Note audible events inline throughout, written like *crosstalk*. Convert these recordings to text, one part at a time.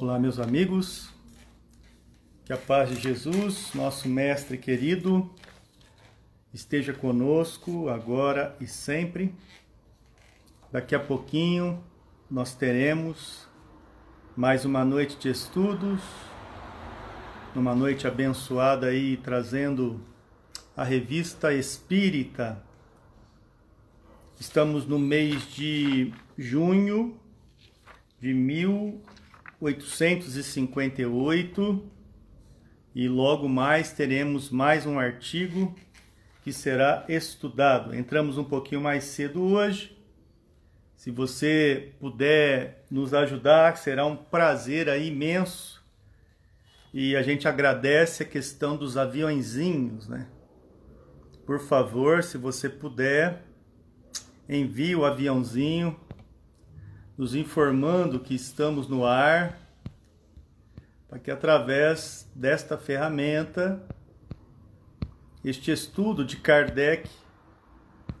Olá, meus amigos. Que a paz de Jesus, nosso Mestre querido, esteja conosco agora e sempre. Daqui a pouquinho nós teremos mais uma noite de estudos, uma noite abençoada aí trazendo a revista Espírita. Estamos no mês de junho de 1858 e logo mais teremos mais um artigo que será estudado. Entramos um pouquinho mais cedo hoje. Se você puder nos ajudar, será um prazer aí imenso. E a gente agradece a questão dos aviãozinhos, né? Por favor, se você puder, envie o aviãozinho nos informando que estamos no ar para que através desta ferramenta, este estudo de Kardec,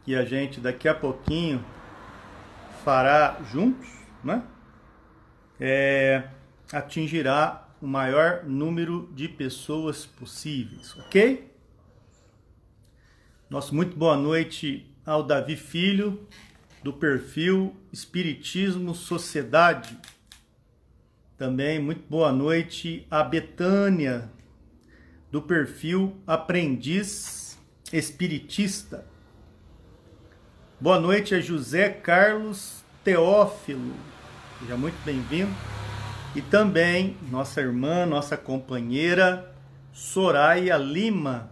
que a gente daqui a pouquinho fará juntos, né? É, atingirá o maior número de pessoas possíveis, ok? Nosso muito boa noite ao Davi Filho, do perfil Espiritismo Sociedade também muito boa noite a Betânia, do perfil Aprendiz Espiritista. Boa noite a José Carlos Teófilo, seja muito bem-vindo. E também nossa irmã, nossa companheira Soraya Lima.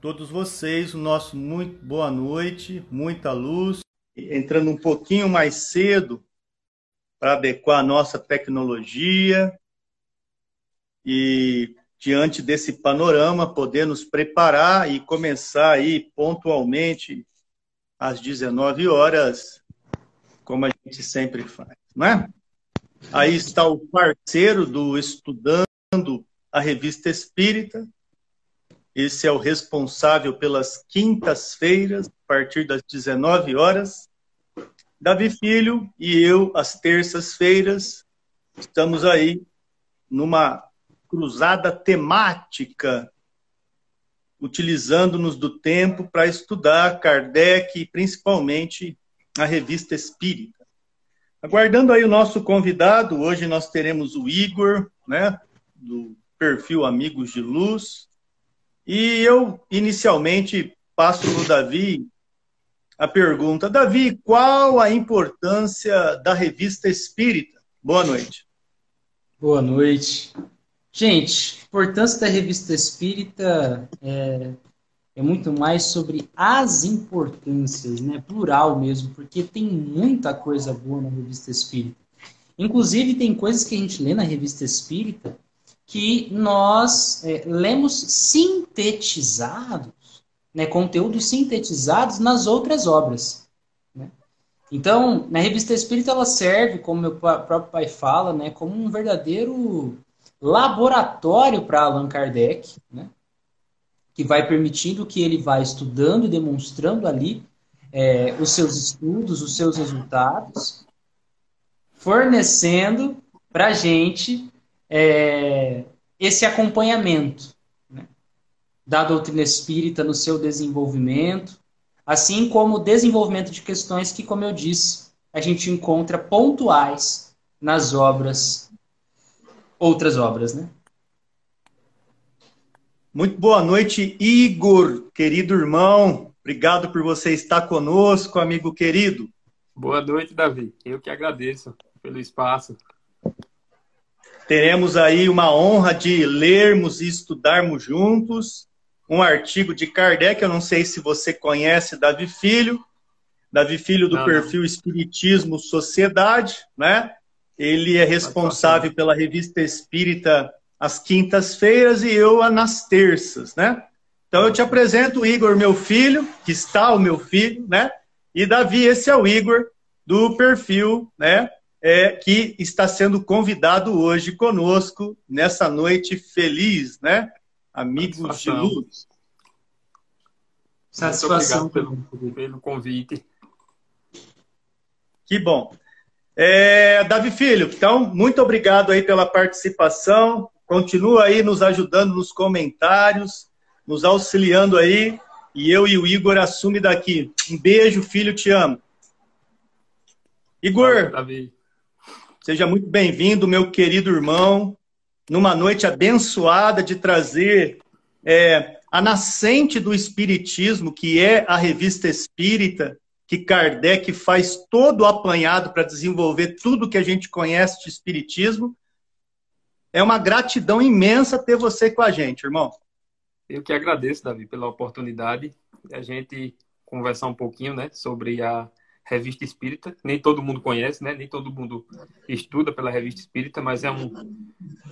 Todos vocês, o nosso muito boa noite, muita luz. Entrando um pouquinho mais cedo, para adequar a nossa tecnologia e diante desse panorama poder nos preparar e começar aí pontualmente às 19 horas, como a gente sempre faz, não é? Aí está o parceiro do Estudando a Revista Espírita. Esse é o responsável pelas quintas-feiras, a partir das 19 horas. Davi Filho e eu, às terças-feiras, estamos aí numa cruzada temática, utilizando-nos do tempo para estudar Kardec e principalmente a revista Espírita. Aguardando aí o nosso convidado, hoje nós teremos o Igor, né, do perfil Amigos de Luz, e eu inicialmente passo no Davi a pergunta. Davi, qual a importância da revista Espírita? Boa noite. Boa noite. Gente, a importância da revista Espírita é, é muito mais sobre as importâncias, né? Plural mesmo, porque tem muita coisa boa na revista Espírita. Inclusive, tem coisas que a gente lê na revista Espírita que nós é, lemos sintetizado né, conteúdos sintetizados nas outras obras. Né? Então, na revista Espírita ela serve, como meu próprio pai fala, né, como um verdadeiro laboratório para Allan Kardec, né, que vai permitindo que ele vá estudando e demonstrando ali é, os seus estudos, os seus resultados, fornecendo para a gente é, esse acompanhamento da doutrina espírita no seu desenvolvimento, assim como o desenvolvimento de questões que, como eu disse, a gente encontra pontuais nas obras, outras obras, né? Muito boa noite, Igor, querido irmão. Obrigado por você estar conosco, amigo querido. Boa noite, Davi. Eu que agradeço pelo espaço. Teremos aí uma honra de lermos e estudarmos juntos um artigo de Kardec, eu não sei se você conhece Davi Filho, Davi Filho do não, perfil não. Espiritismo Sociedade, né? Ele é responsável pela revista Espírita às quintas-feiras e eu nas terças, né? Então eu te apresento o Igor, meu filho, que está o meu filho, né? E Davi, esse é o Igor do perfil, né? É, que está sendo convidado hoje conosco nessa noite feliz, né? Amigos de luz. Satisfação. Pelo, pelo convite. Que bom. É, Davi Filho, então, muito obrigado aí pela participação. Continua aí nos ajudando nos comentários, nos auxiliando aí. E eu e o Igor assume daqui. Um beijo, filho, te amo. Igor, Davi. seja muito bem-vindo, meu querido irmão, numa noite abençoada de trazer é, a nascente do Espiritismo, que é a revista Espírita, que Kardec faz todo o apanhado para desenvolver tudo que a gente conhece de Espiritismo. É uma gratidão imensa ter você com a gente, irmão. Eu que agradeço, Davi, pela oportunidade de a gente conversar um pouquinho né, sobre a Revista Espírita. Nem todo mundo conhece, né? nem todo mundo estuda pela Revista Espírita, mas é um,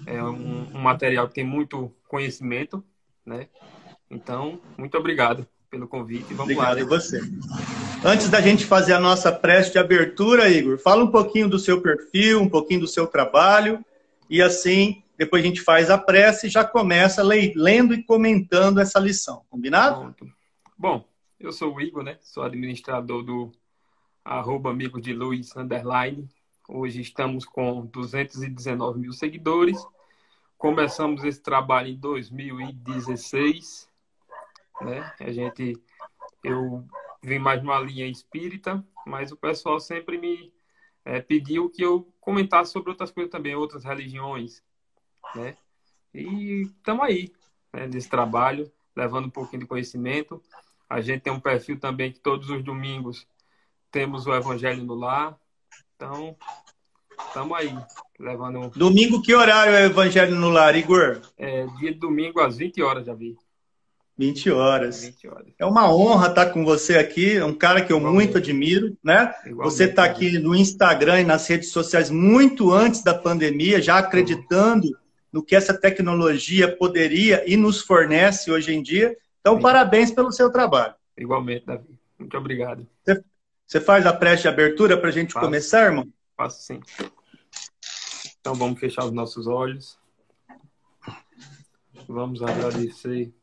é um, um material que tem muito conhecimento né? Então, muito obrigado pelo convite. Vamos obrigado lá. Obrigado a você. Antes da gente fazer a nossa prece de abertura, Igor, fala um pouquinho do seu perfil, um pouquinho do seu trabalho, e assim, depois a gente faz a prece e já começa lendo e comentando essa lição. Combinado? Pronto. Bom, eu sou o Igor, né? Sou administrador do arroba Amigos de Luz, underline. Hoje estamos com 219 mil seguidores Começamos esse trabalho em 2016, né? A gente, eu vim mais numa linha espírita, mas o pessoal sempre me é, pediu que eu comentasse sobre outras coisas também, outras religiões, né? E estamos aí, né, nesse trabalho, levando um pouquinho de conhecimento. A gente tem um perfil também que todos os domingos temos o Evangelho no Lar. Então, estamos aí, levando. Domingo, que horário é o Evangelho no Lar, Igor? É dia de domingo às 20 horas, já vi. 20 horas. 20 horas. É uma honra estar com você aqui, é um cara que eu Igualmente. muito admiro, né? Igualmente, você está aqui no Instagram e nas redes sociais muito antes da pandemia, já acreditando no que essa tecnologia poderia e nos fornece hoje em dia. Então, Sim. parabéns pelo seu trabalho. Igualmente, Davi. Muito obrigado. Você faz a prece de abertura para a gente Faço. começar, irmão? Faço sim. Então vamos fechar os nossos olhos. Vamos agradecer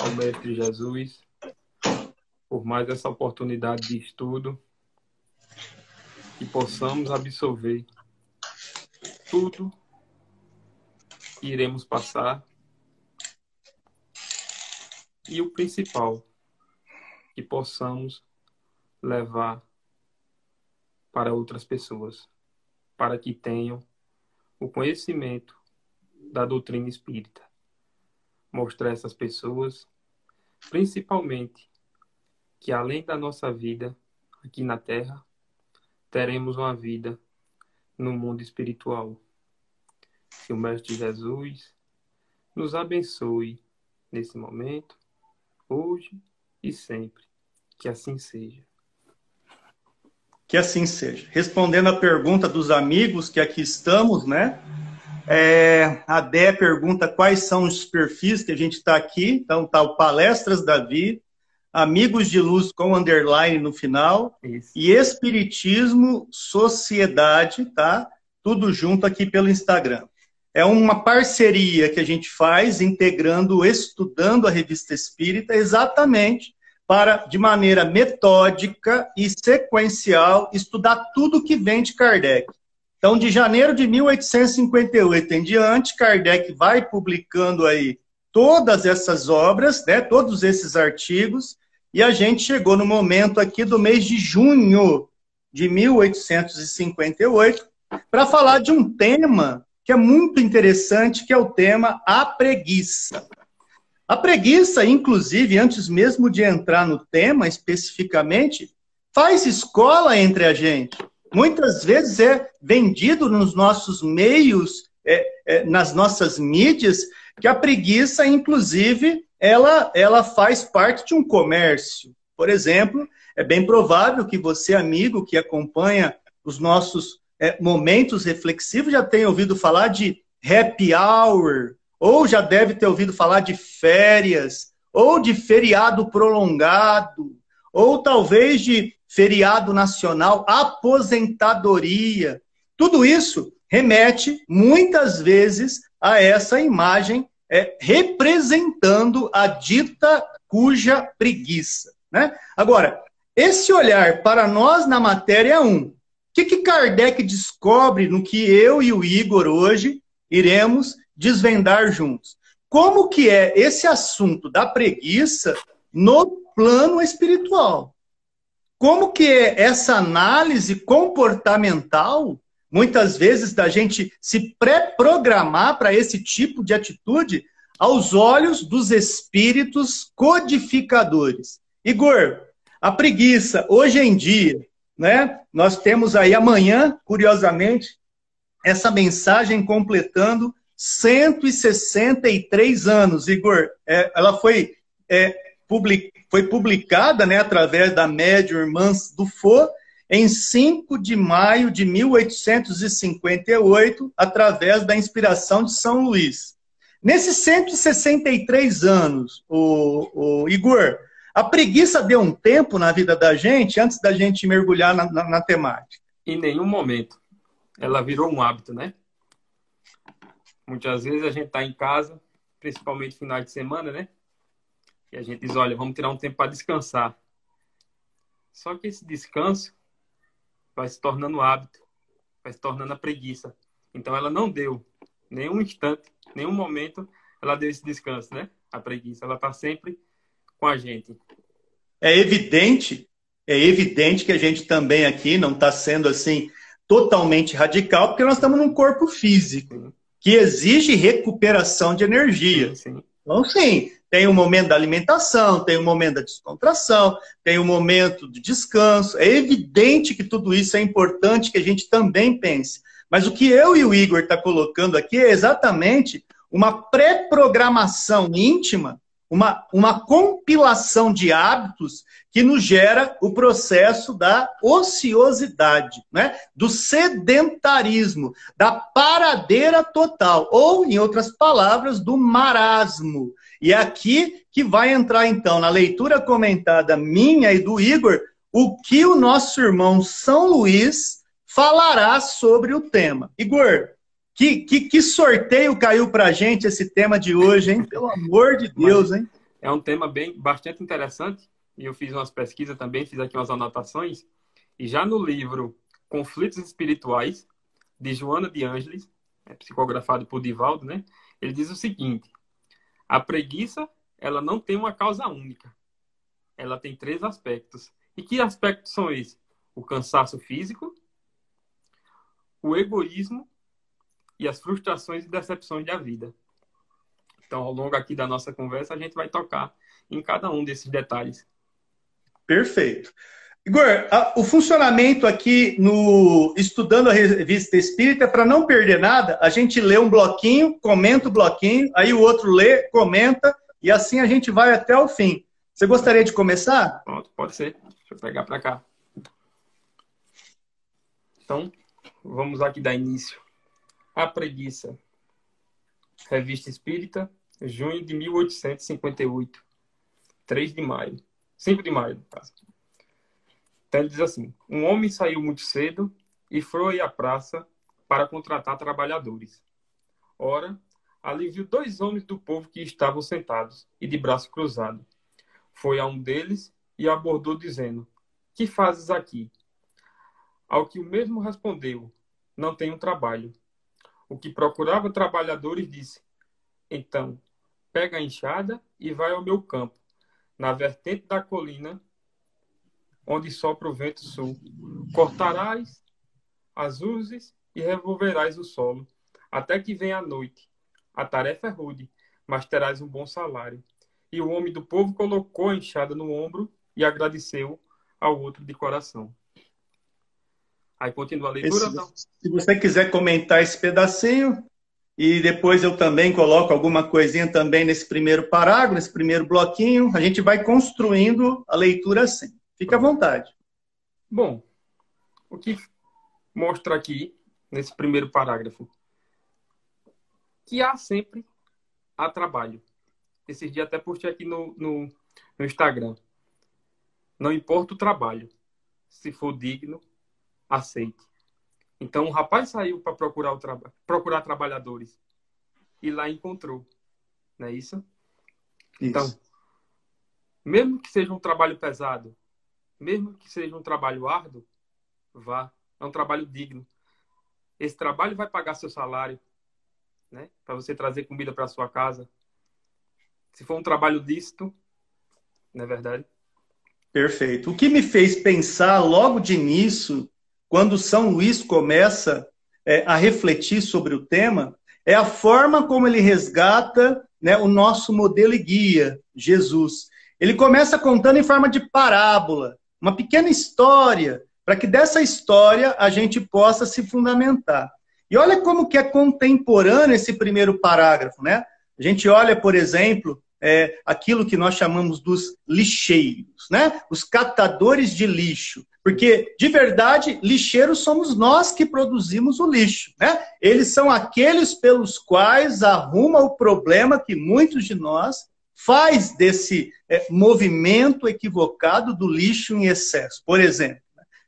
ao Mestre Jesus por mais essa oportunidade de estudo e possamos absorver tudo que iremos passar e o principal que possamos levar para outras pessoas, para que tenham o conhecimento da doutrina espírita. Mostrar essas pessoas, principalmente, que além da nossa vida aqui na Terra, teremos uma vida no mundo espiritual. Que o Mestre Jesus nos abençoe nesse momento, hoje e sempre. Que assim seja. Que assim seja. Respondendo a pergunta dos amigos que aqui estamos, né? É, a Dé pergunta quais são os perfis que a gente está aqui. Então, tá o Palestras Davi, Amigos de Luz com underline no final, Isso. e Espiritismo Sociedade, tá? Tudo junto aqui pelo Instagram. É uma parceria que a gente faz integrando, estudando a revista Espírita, exatamente para, de maneira metódica e sequencial, estudar tudo que vem de Kardec. Então, de janeiro de 1858 em diante, Kardec vai publicando aí todas essas obras, né, todos esses artigos, e a gente chegou no momento aqui do mês de junho de 1858 para falar de um tema que é muito interessante, que é o tema a preguiça. A preguiça, inclusive, antes mesmo de entrar no tema especificamente, faz escola entre a gente. Muitas vezes é vendido nos nossos meios, é, é, nas nossas mídias, que a preguiça, inclusive, ela, ela faz parte de um comércio. Por exemplo, é bem provável que você, amigo, que acompanha os nossos é, momentos reflexivos, já tenha ouvido falar de happy hour, ou já deve ter ouvido falar de férias, ou de feriado prolongado, ou talvez de feriado nacional, aposentadoria. Tudo isso remete muitas vezes a essa imagem é, representando a dita cuja preguiça. Né? Agora, esse olhar para nós na matéria é um. que, que Kardec descobre no que eu e o Igor hoje iremos desvendar juntos? Como que é esse assunto da preguiça no plano espiritual? Como que é essa análise comportamental, muitas vezes da gente se pré-programar para esse tipo de atitude aos olhos dos espíritos codificadores? Igor, a preguiça, hoje em dia, né? Nós temos aí amanhã, curiosamente, essa mensagem completando 163 anos. Igor, é, ela foi, é, public, foi publicada né, através da médium Irmãs do Fô em 5 de maio de 1858, através da inspiração de São Luís. Nesses 163 anos, o, o Igor, a preguiça deu um tempo na vida da gente antes da gente mergulhar na, na, na temática? Em nenhum momento. Ela virou um hábito, né? Muitas vezes a gente está em casa, principalmente final de semana, né? E a gente diz, olha, vamos tirar um tempo para descansar. Só que esse descanso vai se tornando hábito, vai se tornando a preguiça. Então ela não deu nenhum instante, nenhum momento, ela deu esse descanso, né? A preguiça, ela está sempre com a gente. É evidente, é evidente que a gente também aqui não está sendo assim totalmente radical, porque nós estamos num corpo físico. Que exige recuperação de energia. Sim, sim. Então, sim, tem o um momento da alimentação, tem o um momento da descontração, tem o um momento de descanso. É evidente que tudo isso é importante que a gente também pense. Mas o que eu e o Igor está colocando aqui é exatamente uma pré-programação íntima uma, uma compilação de hábitos que nos gera o processo da ociosidade, né? do sedentarismo, da paradeira total, ou, em outras palavras, do marasmo. E é aqui que vai entrar, então, na leitura comentada minha e do Igor, o que o nosso irmão São Luís falará sobre o tema. Igor, que, que, que sorteio caiu para a gente esse tema de hoje, hein? Pelo amor de Deus, hein? É um tema bem bastante interessante e eu fiz umas pesquisas também, fiz aqui umas anotações. E já no livro Conflitos Espirituais, de Joana de Ângeles, é psicografado por Divaldo, né? Ele diz o seguinte: a preguiça, ela não tem uma causa única. Ela tem três aspectos. E que aspectos são esses? O cansaço físico, o egoísmo e as frustrações e decepções da vida. Então, ao longo aqui da nossa conversa, a gente vai tocar em cada um desses detalhes. Perfeito. Igor, o funcionamento aqui no Estudando a Revista Espírita, para não perder nada, a gente lê um bloquinho, comenta o bloquinho, aí o outro lê, comenta, e assim a gente vai até o fim. Você gostaria de começar? Pronto, pode ser. Deixa eu pegar para cá. Então, vamos aqui dar início. A Preguiça. Revista Espírita, junho de 1858. 3 de maio. 5 de maio, no caso. Então ele diz assim: Um homem saiu muito cedo e foi à praça para contratar trabalhadores. Ora, ali viu dois homens do povo que estavam sentados e de braço cruzado. Foi a um deles e abordou, dizendo: Que fazes aqui? Ao que o mesmo respondeu: Não tenho trabalho o que procurava trabalhadores, disse: Então, pega a enxada e vai ao meu campo, na vertente da colina, onde sopra o vento sul. Cortarás as urzes e revolverás o solo, até que venha a noite. A tarefa é rude, mas terás um bom salário. E o homem do povo colocou a enxada no ombro e agradeceu ao outro de coração. Aí continua a leitura. Esse, se você quiser comentar esse pedacinho, e depois eu também coloco alguma coisinha também nesse primeiro parágrafo, nesse primeiro bloquinho, a gente vai construindo a leitura assim. Fique à vontade. Bom, o que mostra aqui, nesse primeiro parágrafo, que há sempre há trabalho. Esses dias até postei aqui no, no, no Instagram. Não importa o trabalho, se for digno, aceite. Então o rapaz saiu para procurar, o tra... procurar trabalhadores e lá encontrou. Não é isso? isso? Então, mesmo que seja um trabalho pesado, mesmo que seja um trabalho árduo, vá, é um trabalho digno. Esse trabalho vai pagar seu salário, né? Para você trazer comida para sua casa. Se for um trabalho lícito, não é verdade? Perfeito. O que me fez pensar logo de início, quando São Luís começa é, a refletir sobre o tema, é a forma como ele resgata né, o nosso modelo e guia, Jesus. Ele começa contando em forma de parábola, uma pequena história, para que dessa história a gente possa se fundamentar. E olha como que é contemporâneo esse primeiro parágrafo, né? A gente olha, por exemplo, é, aquilo que nós chamamos dos lixeiros, né? Os catadores de lixo. Porque, de verdade, lixeiros somos nós que produzimos o lixo. Né? Eles são aqueles pelos quais arruma o problema que muitos de nós faz desse é, movimento equivocado do lixo em excesso, por exemplo.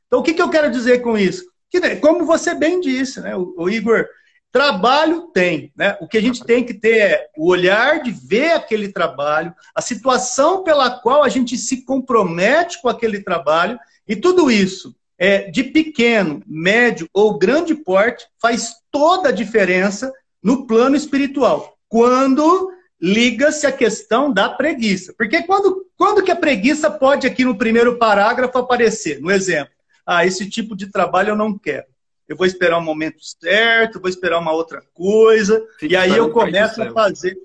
Então, o que, que eu quero dizer com isso? Que, né, como você bem disse, né, o, o Igor, trabalho tem. Né? O que a gente tem que ter é o olhar de ver aquele trabalho, a situação pela qual a gente se compromete com aquele trabalho e tudo isso, é, de pequeno, médio ou grande porte, faz toda a diferença no plano espiritual. Quando liga-se a questão da preguiça. Porque quando, quando que a preguiça pode, aqui no primeiro parágrafo, aparecer? No exemplo. Ah, esse tipo de trabalho eu não quero. Eu vou esperar um momento certo, vou esperar uma outra coisa, Fique e aí eu começo a fazer.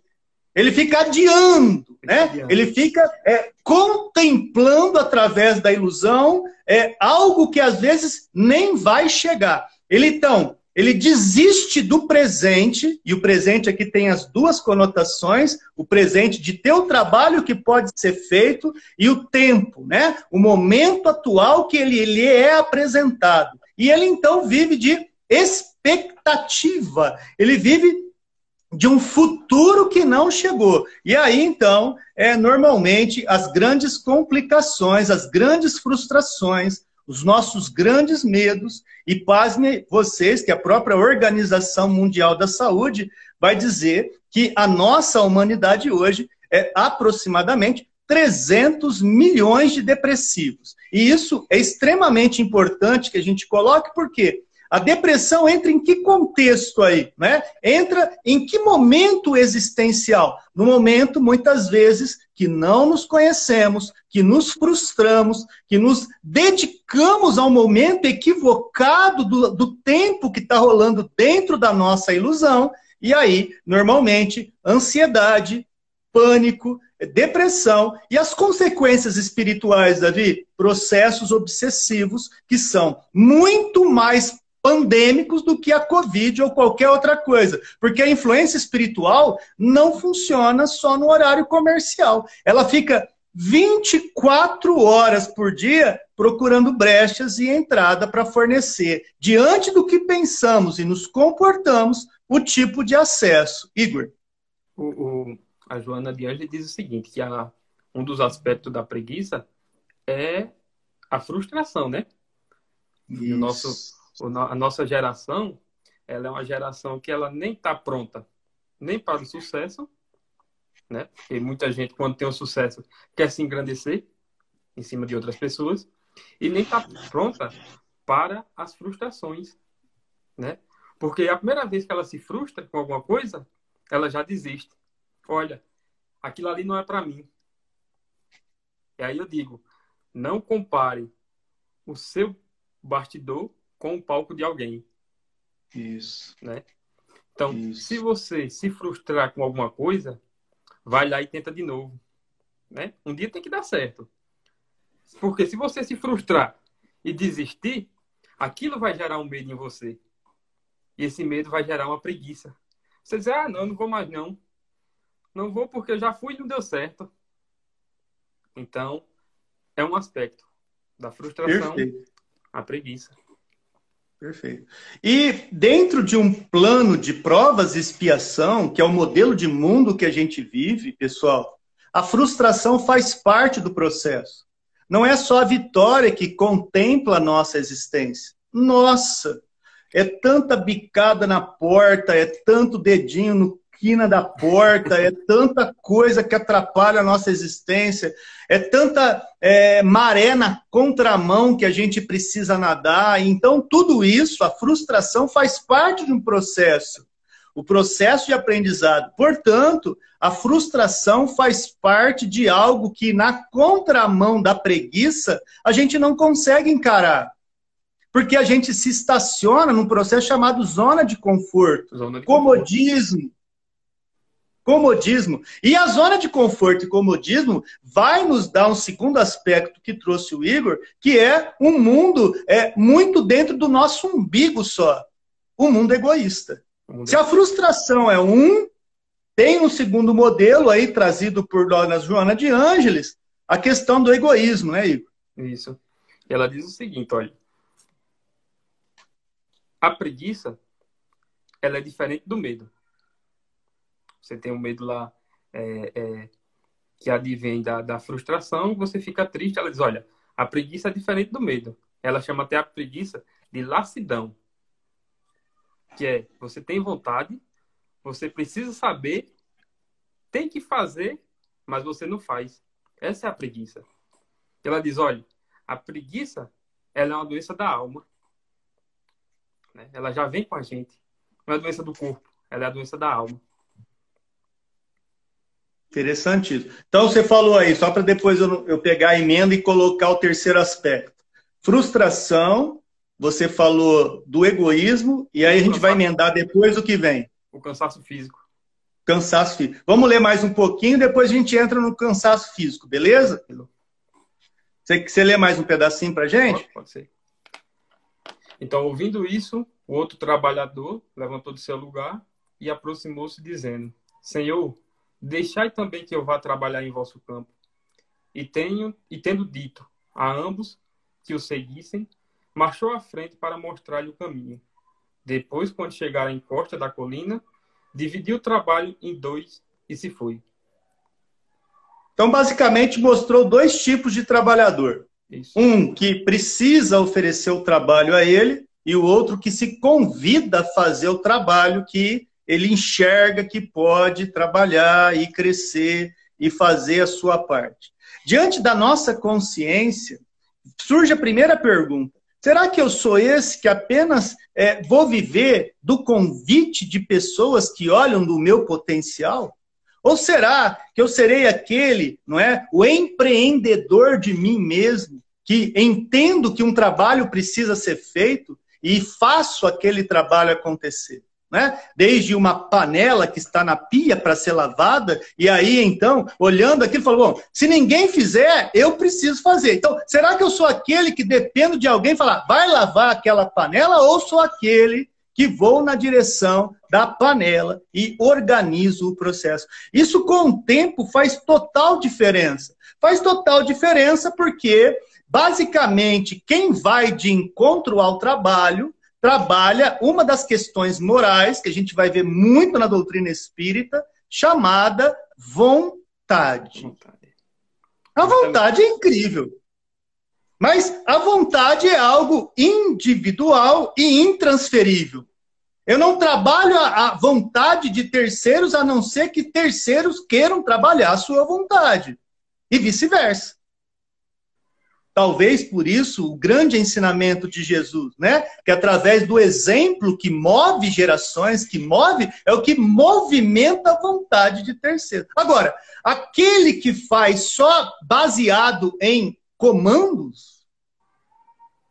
Ele fica adiando, né? Ele fica é, contemplando através da ilusão é, algo que às vezes nem vai chegar. Ele então, ele desiste do presente, e o presente aqui tem as duas conotações, o presente de teu trabalho que pode ser feito e o tempo, né? O momento atual que ele, ele é apresentado. E ele então vive de expectativa. Ele vive de um futuro que não chegou. E aí, então, é normalmente as grandes complicações, as grandes frustrações, os nossos grandes medos, e pasme vocês que a própria Organização Mundial da Saúde vai dizer que a nossa humanidade hoje é aproximadamente 300 milhões de depressivos. E isso é extremamente importante que a gente coloque, porque a depressão entra em que contexto aí? Né? Entra em que momento existencial? No momento, muitas vezes, que não nos conhecemos, que nos frustramos, que nos dedicamos ao momento equivocado do, do tempo que está rolando dentro da nossa ilusão, e aí, normalmente, ansiedade, pânico, depressão e as consequências espirituais, Davi, processos obsessivos que são muito mais pandêmicos do que a Covid ou qualquer outra coisa. Porque a influência espiritual não funciona só no horário comercial. Ela fica 24 horas por dia procurando brechas e entrada para fornecer, diante do que pensamos e nos comportamos, o tipo de acesso. Igor. O, o, a Joana de Angeli diz o seguinte, que a, um dos aspectos da preguiça é a frustração, né? Isso. E o nosso a nossa geração, ela é uma geração que ela nem está pronta nem para o sucesso, né? Porque muita gente, quando tem o um sucesso, quer se engrandecer em cima de outras pessoas e nem está pronta para as frustrações, né? Porque a primeira vez que ela se frustra com alguma coisa, ela já desiste. Olha, aquilo ali não é para mim. E aí eu digo, não compare o seu bastidor com o palco de alguém. Isso. Né? Então, Isso. se você se frustrar com alguma coisa, vai lá e tenta de novo. Né? Um dia tem que dar certo. Porque se você se frustrar e desistir, aquilo vai gerar um medo em você. E esse medo vai gerar uma preguiça. Você diz, ah, não, não vou mais não. Não vou porque eu já fui e não deu certo. Então, é um aspecto da frustração, Perfeito. a preguiça. Perfeito. E dentro de um plano de provas e expiação, que é o modelo de mundo que a gente vive, pessoal, a frustração faz parte do processo. Não é só a vitória que contempla a nossa existência. Nossa, é tanta bicada na porta, é tanto dedinho no esquina da porta, é tanta coisa que atrapalha a nossa existência, é tanta é, maré na contramão que a gente precisa nadar. Então, tudo isso, a frustração, faz parte de um processo o processo de aprendizado. Portanto, a frustração faz parte de algo que, na contramão da preguiça, a gente não consegue encarar. Porque a gente se estaciona num processo chamado zona de conforto, zona de comodismo. Conforto. Comodismo. E a zona de conforto e comodismo vai nos dar um segundo aspecto que trouxe o Igor, que é um mundo é, muito dentro do nosso umbigo só. Um mundo egoísta. Se a frustração é um, tem um segundo modelo aí trazido por Dona Joana de Ângeles, a questão do egoísmo, né, Igor? Isso. Ela diz o seguinte, olha. A preguiça, ela é diferente do medo. Você tem um medo lá é, é, que advém da, da frustração, você fica triste. Ela diz, olha, a preguiça é diferente do medo. Ela chama até a preguiça de lassidão que é você tem vontade, você precisa saber, tem que fazer, mas você não faz. Essa é a preguiça. Ela diz, olha, a preguiça ela é uma doença da alma. Né? Ela já vem com a gente. Não é a doença do corpo, ela é a doença da alma. Interessante isso. Então você falou aí, só para depois eu, eu pegar a emenda e colocar o terceiro aspecto. Frustração, você falou do egoísmo, e aí a gente vai emendar depois o que vem. O cansaço físico. Cansaço físico. Vamos ler mais um pouquinho, depois a gente entra no cansaço físico, beleza? Você, você lê mais um pedacinho pra gente? Pode, pode ser. Então, ouvindo isso, o outro trabalhador levantou de seu lugar e aproximou-se, dizendo: Senhor, deixai também que eu vá trabalhar em vosso campo. E tenho e tendo dito a ambos que o seguissem, marchou à frente para mostrar-lhe o caminho. Depois, quando chegaram à encosta da colina, dividiu o trabalho em dois e se foi. Então, basicamente, mostrou dois tipos de trabalhador. Isso. Um que precisa oferecer o trabalho a ele, e o outro que se convida a fazer o trabalho que ele enxerga que pode trabalhar e crescer e fazer a sua parte. Diante da nossa consciência, surge a primeira pergunta: Será que eu sou esse que apenas é, vou viver do convite de pessoas que olham do meu potencial? Ou será que eu serei aquele, não é, o empreendedor de mim mesmo, que entendo que um trabalho precisa ser feito e faço aquele trabalho acontecer? Né? Desde uma panela que está na pia para ser lavada, e aí então, olhando aquilo, falou: bom, se ninguém fizer, eu preciso fazer. Então, será que eu sou aquele que dependo de alguém falar, vai lavar aquela panela, ou sou aquele que vou na direção da panela e organizo o processo? Isso com o tempo faz total diferença. Faz total diferença porque, basicamente, quem vai de encontro ao trabalho trabalha uma das questões morais, que a gente vai ver muito na doutrina espírita, chamada vontade. A vontade é incrível. Mas a vontade é algo individual e intransferível. Eu não trabalho a vontade de terceiros a não ser que terceiros queiram trabalhar a sua vontade. E vice-versa. Talvez por isso o grande ensinamento de Jesus, né? Que através do exemplo que move gerações, que move, é o que movimenta a vontade de terceiro. Agora, aquele que faz só baseado em comandos,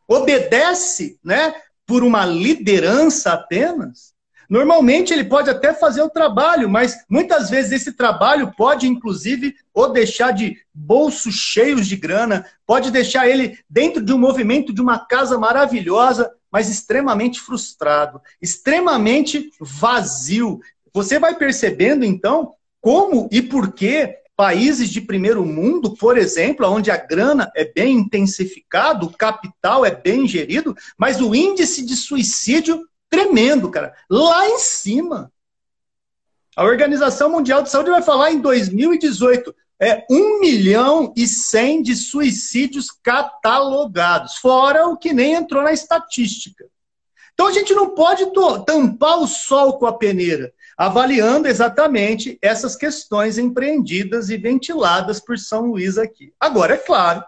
obedece, né? Por uma liderança apenas, Normalmente ele pode até fazer o trabalho, mas muitas vezes esse trabalho pode, inclusive, ou deixar de bolsos cheios de grana, pode deixar ele dentro de um movimento de uma casa maravilhosa, mas extremamente frustrado, extremamente vazio. Você vai percebendo, então, como e por que países de primeiro mundo, por exemplo, onde a grana é bem intensificada, o capital é bem gerido, mas o índice de suicídio tremendo, cara. Lá em cima. A Organização Mundial de Saúde vai falar em 2018 é 1 milhão e 100 de suicídios catalogados, fora o que nem entrou na estatística. Então a gente não pode tampar o sol com a peneira. avaliando exatamente essas questões empreendidas e ventiladas por São Luís aqui. Agora, é claro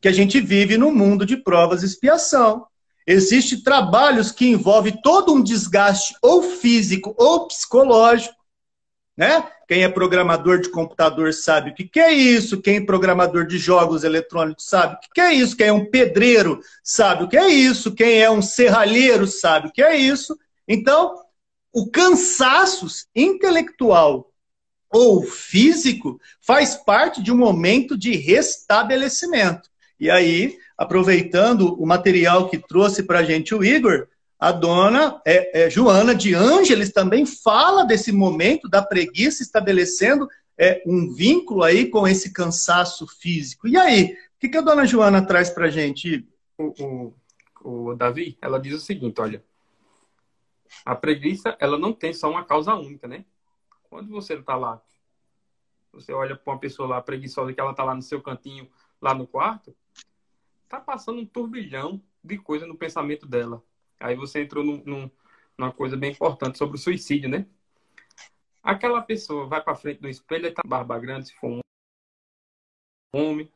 que a gente vive num mundo de provas e expiação. Existem trabalhos que envolvem todo um desgaste ou físico ou psicológico, né? Quem é programador de computador sabe o que, é isso, quem é programador de jogos eletrônicos sabe o que, que é isso, quem é um pedreiro sabe o que é isso, quem é um serralheiro sabe o que é isso. Então, o cansaço intelectual ou físico faz parte de um momento de restabelecimento. E aí, aproveitando o material que trouxe para a gente o Igor, a dona é, é, Joana de Ângeles também fala desse momento da preguiça, estabelecendo é, um vínculo aí com esse cansaço físico. E aí, o que, que a dona Joana traz para a gente? O, o, o Davi, ela diz o seguinte, olha, a preguiça, ela não tem só uma causa única, né? Quando você está lá, você olha para uma pessoa lá preguiçosa que ela está lá no seu cantinho, lá no quarto, tá passando um turbilhão de coisa no pensamento dela. Aí você entrou num, num, numa coisa bem importante sobre o suicídio, né? Aquela pessoa vai para frente do espelho e tá barba grande, se for um homem.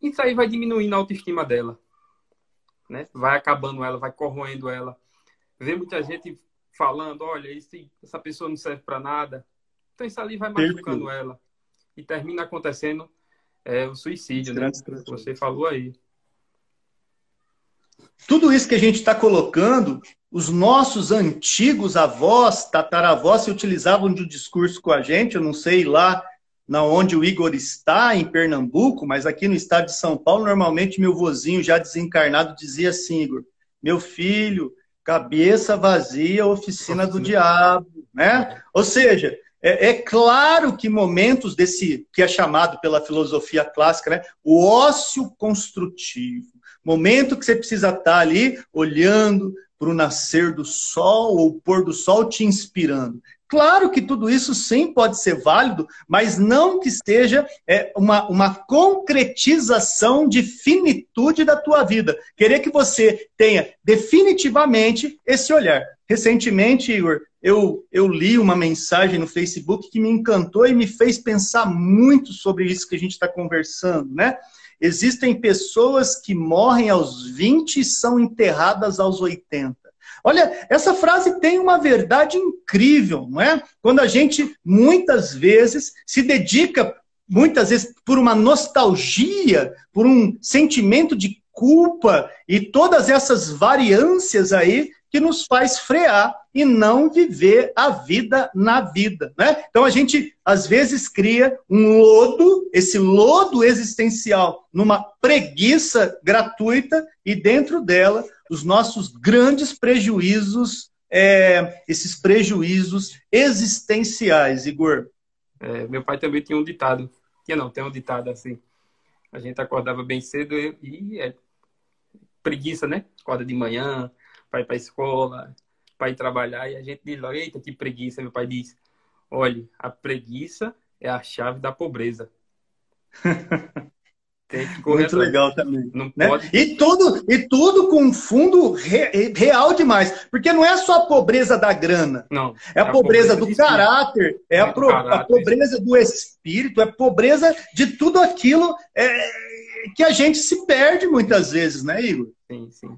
Isso aí vai diminuindo a autoestima dela. Né? Vai acabando ela, vai corroendo ela. Vê muita gente falando, olha, esse, essa pessoa não serve para nada. Então isso ali vai machucando ela. E termina acontecendo é, o suicídio, né? Você falou aí. Tudo isso que a gente está colocando, os nossos antigos avós, tataravós, se utilizavam de um discurso com a gente, eu não sei lá na onde o Igor está, em Pernambuco, mas aqui no estado de São Paulo, normalmente meu vozinho já desencarnado dizia assim, Igor, meu filho, cabeça vazia, oficina do diabo, né? Ou seja, é, é, claro que momentos desse, que é chamado pela filosofia clássica, né? o ócio construtivo, momento que você precisa estar ali olhando para o nascer do sol ou o pôr do sol te inspirando. Claro que tudo isso sim pode ser válido, mas não que esteja é, uma, uma concretização de finitude da tua vida. Querer que você tenha definitivamente esse olhar. Recentemente, Igor, eu, eu li uma mensagem no Facebook que me encantou e me fez pensar muito sobre isso que a gente está conversando, né? Existem pessoas que morrem aos 20 e são enterradas aos 80. Olha, essa frase tem uma verdade incrível, não é? Quando a gente muitas vezes se dedica, muitas vezes por uma nostalgia, por um sentimento de culpa e todas essas variâncias aí que nos faz frear e não viver a vida na vida. Né? Então a gente às vezes cria um lodo, esse lodo existencial, numa preguiça gratuita e dentro dela os nossos grandes prejuízos, é, esses prejuízos existenciais, Igor. É, meu pai também tinha um ditado, tinha não, tem um ditado assim. A gente acordava bem cedo e, e é preguiça, né? Acorda de manhã, vai para a escola, para ir trabalhar, e a gente diz, eita, que preguiça. Meu pai diz, olha, a preguiça é a chave da pobreza. *laughs* Muito legal também. Não né? pode... e, tudo, e tudo com um fundo re, real demais. Porque não é só a pobreza da grana. Não. É a, é a pobreza, pobreza, do caráter, é a, pro, caráter. a, pobreza do espírito, é a pobreza de tudo aquilo é, que a gente se perde muitas vezes, né, Igor? Sim, sim.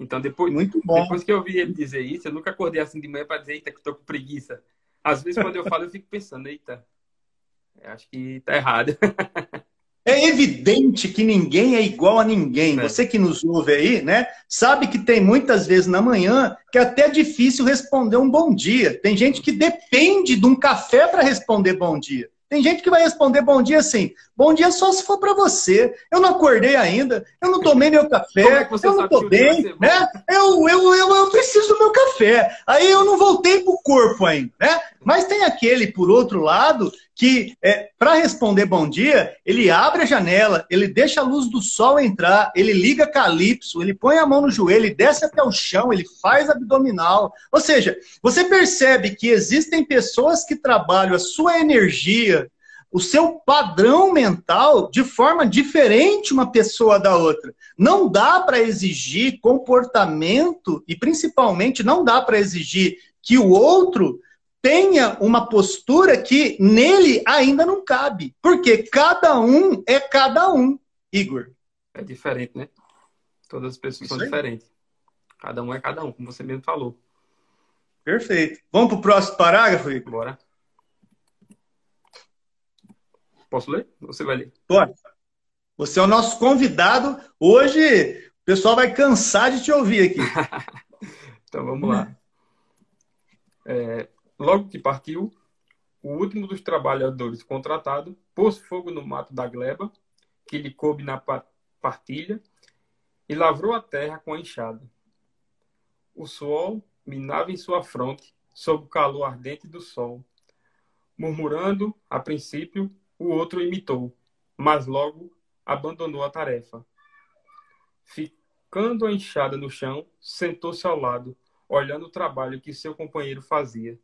Então, depois, Muito bom. depois que eu vi ele dizer isso, eu nunca acordei assim de manhã para dizer, eita, que tô com preguiça. Às vezes, quando eu falo, eu fico pensando, eita, acho que tá errado. *laughs* É evidente que ninguém é igual a ninguém. É. Você que nos ouve aí, né, sabe que tem muitas vezes na manhã que é até difícil responder um bom dia. Tem gente que depende de um café para responder bom dia. Tem gente que vai responder bom dia assim. Bom dia só se for para você. Eu não acordei ainda, eu não tomei meu café, é eu não tô bem, né? Eu, eu, eu, eu, preciso do meu café. Aí eu não voltei pro corpo ainda, né? Mas tem aquele, por outro lado, que é, para responder bom dia, ele abre a janela, ele deixa a luz do sol entrar, ele liga calypso, ele põe a mão no joelho, ele desce até o chão, ele faz abdominal. Ou seja, você percebe que existem pessoas que trabalham a sua energia, o seu padrão mental de forma diferente uma pessoa da outra. Não dá para exigir comportamento e principalmente não dá para exigir que o outro tenha uma postura que nele ainda não cabe. Porque cada um é cada um, Igor. É diferente, né? Todas as pessoas Isso são aí. diferentes. Cada um é cada um, como você mesmo falou. Perfeito. Vamos para o próximo parágrafo, Igor? Bora. Posso ler? Você vai ler? Pode. Você é o nosso convidado. Hoje o pessoal vai cansar de te ouvir aqui. *laughs* então vamos lá. É, logo que partiu, o último dos trabalhadores contratado pôs fogo no mato da gleba, que lhe coube na partilha, e lavrou a terra com a enxada. O sol minava em sua fronte, sob o calor ardente do sol. Murmurando, a princípio, o outro imitou, mas logo abandonou a tarefa. Ficando a enxada no chão, sentou-se ao lado, olhando o trabalho que seu companheiro fazia.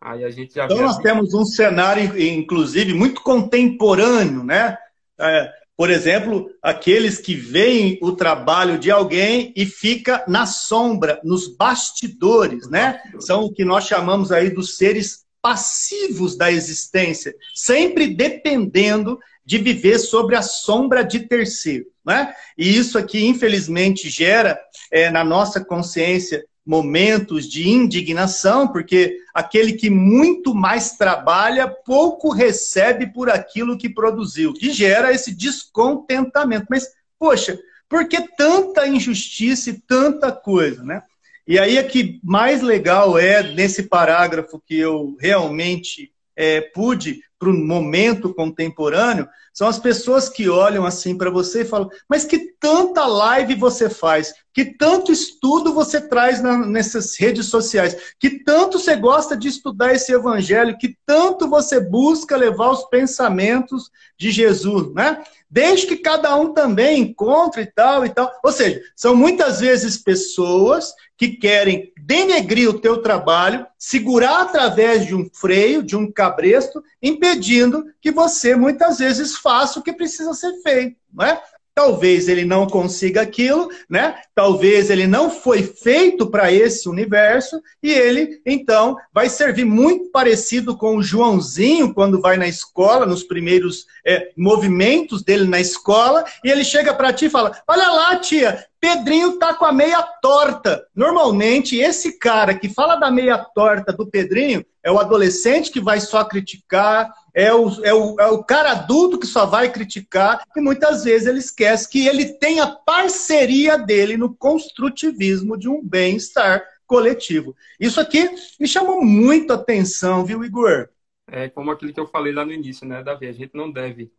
Aí a gente já então, nós temos um cenário, inclusive, muito contemporâneo, né? É, por exemplo, aqueles que veem o trabalho de alguém e fica na sombra, nos bastidores, né? São o que nós chamamos aí dos seres passivos da existência, sempre dependendo de viver sobre a sombra de terceiro. Né? E isso aqui, infelizmente, gera é, na nossa consciência momentos de indignação, porque aquele que muito mais trabalha, pouco recebe por aquilo que produziu, e gera esse descontentamento. Mas, poxa, por que tanta injustiça e tanta coisa, né? E aí, o que mais legal é, nesse parágrafo que eu realmente é, pude para o momento contemporâneo, são as pessoas que olham assim para você e falam: Mas que tanta live você faz, que tanto estudo você traz na, nessas redes sociais, que tanto você gosta de estudar esse evangelho, que tanto você busca levar os pensamentos de Jesus, né? Desde que cada um também encontre e tal e tal. Ou seja, são muitas vezes pessoas que querem denegrir o teu trabalho, segurar através de um freio, de um cabresto, impedindo que você muitas vezes faça o que precisa ser feito, não é? Talvez ele não consiga aquilo, né? Talvez ele não foi feito para esse universo e ele então vai servir muito parecido com o Joãozinho quando vai na escola, nos primeiros é, movimentos dele na escola, e ele chega para ti e fala: Olha lá, tia, Pedrinho tá com a meia torta. Normalmente, esse cara que fala da meia torta do Pedrinho é o adolescente que vai só criticar, é o, é, o, é o cara adulto que só vai criticar, e muitas vezes ele esquece que ele tem a parceria dele no construtivismo de um bem-estar coletivo. Isso aqui me chamou muito a atenção, viu, Igor? É como aquilo que eu falei lá no início, né, Davi? A gente não deve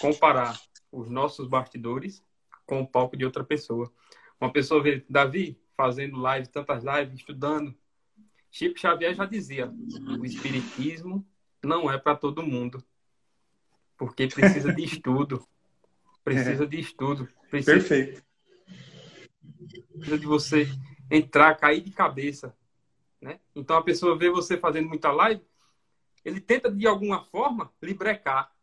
comparar os nossos bastidores com o palco de outra pessoa. Uma pessoa vê Davi fazendo live, tantas lives, estudando. Chico Xavier já dizia: o espiritismo não é para todo mundo. Porque precisa de estudo. Precisa é. de estudo. Precisa, Perfeito. Precisa de você entrar, cair de cabeça. Né? Então a pessoa vê você fazendo muita live, ele tenta de alguma forma lhe brecar.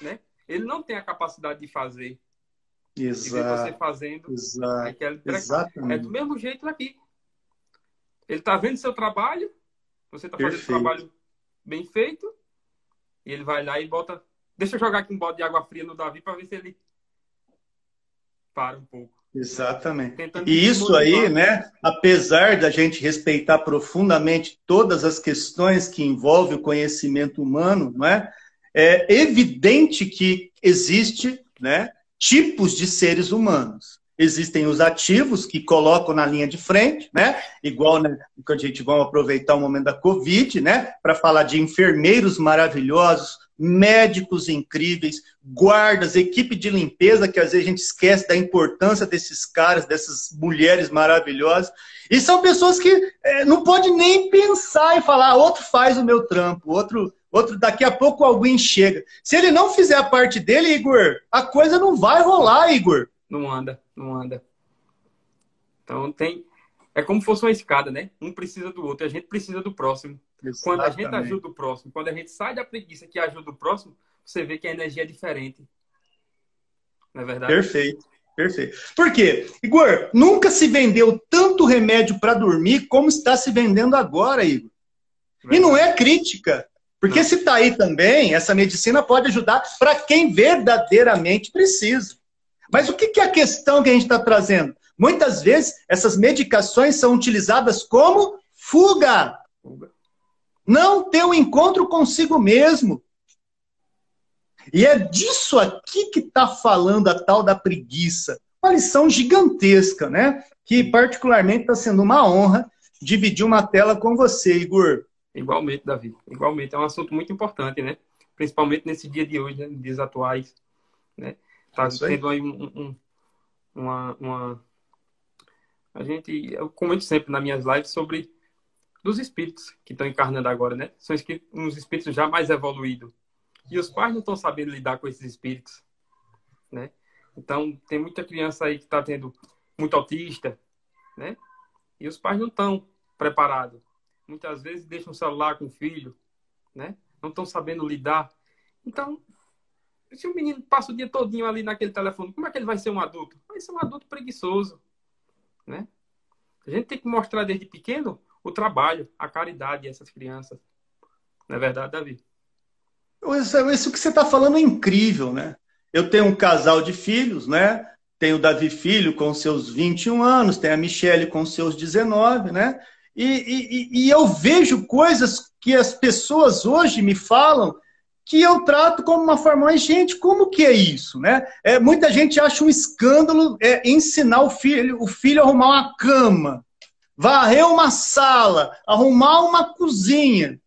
Né? Ele não tem a capacidade de fazer. Exato. De você fazendo. Exato. É do mesmo jeito aqui. Ele está vendo seu trabalho, você está fazendo trabalho bem feito. E ele vai lá e bota. Deixa eu jogar aqui um balde de água fria no Davi para ver se ele para um pouco. Exatamente. E isso aí, né, apesar da gente respeitar profundamente todas as questões que envolvem o conhecimento humano, não é? É evidente que existe, né, tipos de seres humanos. Existem os ativos que colocam na linha de frente, né? Igual, né, que a gente vai aproveitar o momento da Covid, né? Para falar de enfermeiros maravilhosos, médicos incríveis, guardas, equipe de limpeza, que às vezes a gente esquece da importância desses caras, dessas mulheres maravilhosas. E são pessoas que é, não pode nem pensar e falar, outro faz o meu trampo, outro, outro daqui a pouco alguém chega. Se ele não fizer a parte dele, Igor, a coisa não vai rolar, Igor não anda, não anda. Então tem. É como se fosse uma escada, né? Um precisa do outro, a gente precisa do próximo. Exatamente. Quando a gente ajuda o próximo, quando a gente sai da preguiça que ajuda o próximo, você vê que a energia é diferente. Não é verdade? Perfeito. Perfeito. Por quê? Igor, nunca se vendeu tanto remédio para dormir como está se vendendo agora, Igor. E não é crítica. Porque não. se está aí também, essa medicina pode ajudar para quem verdadeiramente precisa. Mas o que, que é a questão que a gente está trazendo? Muitas vezes essas medicações são utilizadas como fuga. Não ter um encontro consigo mesmo. E é disso aqui que está falando a tal da preguiça. Uma lição gigantesca, né? Que particularmente está sendo uma honra dividir uma tela com você, Igor. Igualmente, Davi. Igualmente. É um assunto muito importante, né? Principalmente nesse dia de hoje, né? dias atuais. Né? Tá tendo aí um, um, uma, uma... A gente... Eu comento sempre nas minhas lives sobre dos espíritos que estão encarnando agora, né? São uns espíritos já mais evoluídos. E os pais não estão sabendo lidar com esses espíritos, né? Então, tem muita criança aí que está tendo muito autista, né? E os pais não estão preparados. Muitas vezes deixam o celular com o filho, né? Não estão sabendo lidar. Então, se o menino passa o dia todinho ali naquele telefone, como é que ele vai ser um adulto? Vai ser um adulto preguiçoso, né? A gente tem que mostrar desde pequeno o trabalho, a caridade essas crianças. Não é verdade, Davi? Isso, que você está falando é incrível, né? Eu tenho um casal de filhos, né? Tenho o Davi Filho com seus 21 anos, tem a Michele com seus 19, né? E, e, e eu vejo coisas que as pessoas hoje me falam que eu trato como uma forma, mas gente, como que é isso, né? É, muita gente acha um escândalo é, ensinar o filho, o filho a arrumar uma cama, varrer uma sala, arrumar uma cozinha.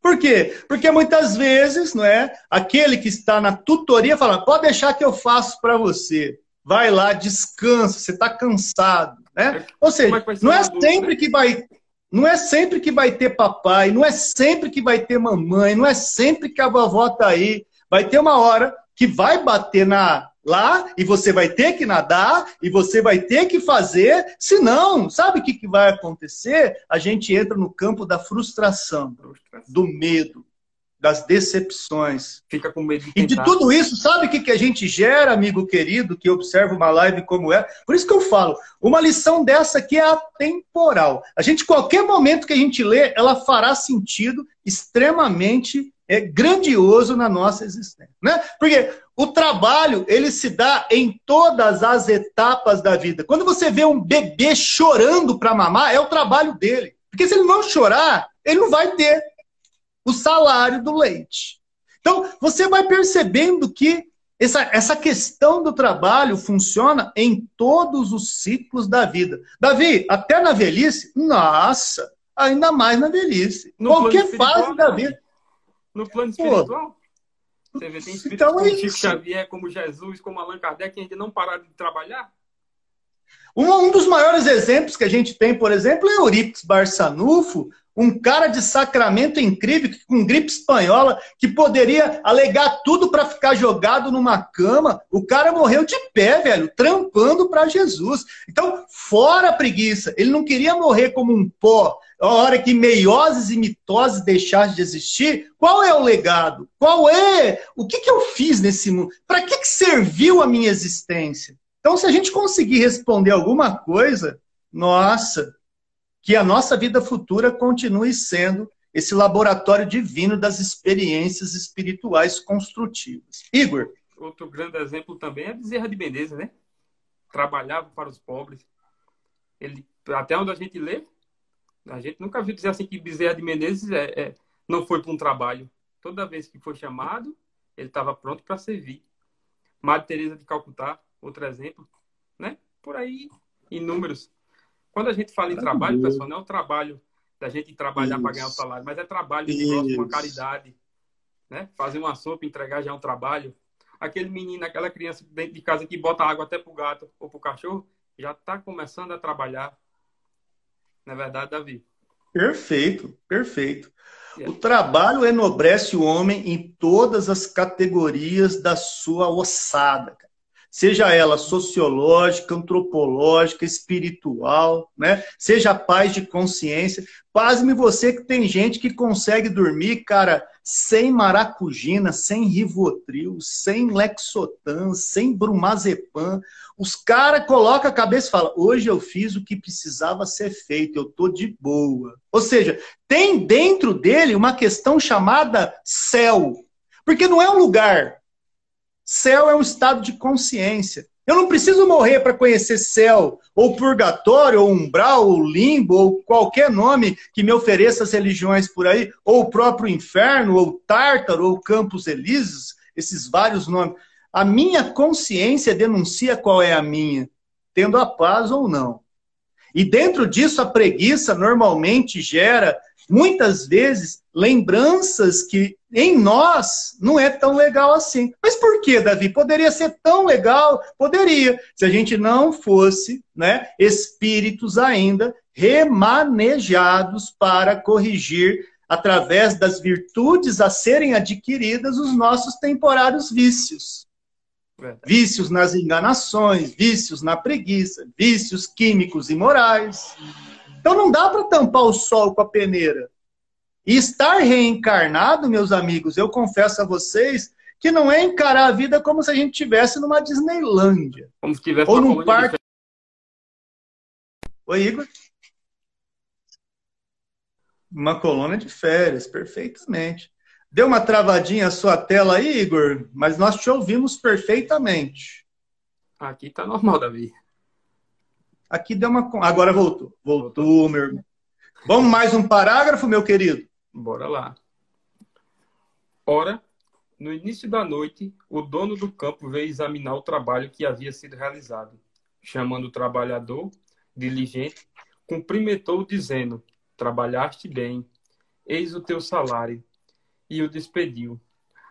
Por quê? Porque muitas vezes, não é? Aquele que está na tutoria fala: pode deixar que eu faço para você. Vai lá, descansa, você está cansado, né? Ou seja, é não é sempre que vai não é sempre que vai ter papai, não é sempre que vai ter mamãe, não é sempre que a vovó está aí. Vai ter uma hora que vai bater na lá e você vai ter que nadar e você vai ter que fazer, senão, sabe o que, que vai acontecer? A gente entra no campo da frustração, do medo, das decepções. Fica com medo de E de tudo isso, sabe o que, que a gente gera, amigo querido, que observa uma live como é? Por isso que eu falo, uma lição dessa aqui é atemporal. A gente, qualquer momento que a gente lê, ela fará sentido extremamente é, grandioso na nossa existência. Né? Porque o trabalho, ele se dá em todas as etapas da vida. Quando você vê um bebê chorando para mamar, é o trabalho dele. Porque se ele não chorar, ele não vai ter o salário do leite. Então, você vai percebendo que essa, essa questão do trabalho funciona em todos os ciclos da vida. Davi, até na velhice, nossa, ainda mais na velhice. No Qualquer fase da vida. No plano espiritual? Pô, você vê, tem espíritos então, como é Chico Xavier, como Jesus, como Allan Kardec, que ainda não pararam de trabalhar? Um, um dos maiores exemplos que a gente tem, por exemplo, é Euripides Barçanufo, um cara de sacramento incrível, com gripe espanhola, que poderia alegar tudo para ficar jogado numa cama. O cara morreu de pé, velho, trampando para Jesus. Então, fora a preguiça. Ele não queria morrer como um pó. A hora que meioses e mitoses deixassem de existir, qual é o legado? Qual é? O que, que eu fiz nesse mundo? Para que, que serviu a minha existência? Então, se a gente conseguir responder alguma coisa, nossa, que a nossa vida futura continue sendo esse laboratório divino das experiências espirituais construtivas. Igor. Outro grande exemplo também é Bezerra de Menezes, né? Trabalhava para os pobres. Ele, até onde a gente lê, a gente nunca viu dizer assim que Bezerra de Menezes é, é não foi para um trabalho. Toda vez que foi chamado, ele estava pronto para servir. Madre Teresa de Calcutá, outro exemplo, né? Por aí, inúmeros. Quando a gente fala em trabalho, pessoal, não é o trabalho da gente trabalhar para ganhar o salário, mas é trabalho de próximo, caridade. Né? Fazer uma sopa, entregar já é um trabalho. Aquele menino, aquela criança dentro de casa que bota água até para o gato ou para o cachorro, já está começando a trabalhar. Não é verdade, Davi? Perfeito, perfeito. O trabalho enobrece o homem em todas as categorias da sua ossada. Seja ela sociológica, antropológica, espiritual, né? seja paz de consciência. Pasme você que tem gente que consegue dormir, cara, sem maracujina, sem rivotril, sem lexotan, sem brumazepam. Os caras colocam a cabeça e falam: hoje eu fiz o que precisava ser feito, eu tô de boa. Ou seja, tem dentro dele uma questão chamada céu. Porque não é um lugar. Céu é um estado de consciência. Eu não preciso morrer para conhecer céu, ou purgatório, ou umbral, ou limbo, ou qualquer nome que me ofereça as religiões por aí, ou o próprio inferno, ou tártaro, ou campos elíseos, esses vários nomes. A minha consciência denuncia qual é a minha, tendo a paz ou não. E dentro disso, a preguiça normalmente gera muitas vezes lembranças que em nós não é tão legal assim. Mas por que, Davi? Poderia ser tão legal? Poderia, se a gente não fosse né, espíritos ainda remanejados para corrigir, através das virtudes a serem adquiridas, os nossos temporários vícios. Verdade. Vícios nas enganações, vícios na preguiça, vícios químicos e morais. Então não dá para tampar o sol com a peneira. E estar reencarnado, meus amigos, eu confesso a vocês que não é encarar a vida como se a gente estivesse numa Disneylândia. Como se tivesse ou num parque. Oi, Igor. Uma colônia de férias, perfeitamente. Deu uma travadinha a sua tela aí, Igor, mas nós te ouvimos perfeitamente. Aqui tá normal, Davi. Aqui deu uma. Agora voltou. Voltou, voltou. meu irmão. Vamos mais um parágrafo, meu querido? Bora lá. Ora, no início da noite, o dono do campo veio examinar o trabalho que havia sido realizado. Chamando o trabalhador, diligente, cumprimentou dizendo: Trabalhaste bem, eis o teu salário. E o despediu,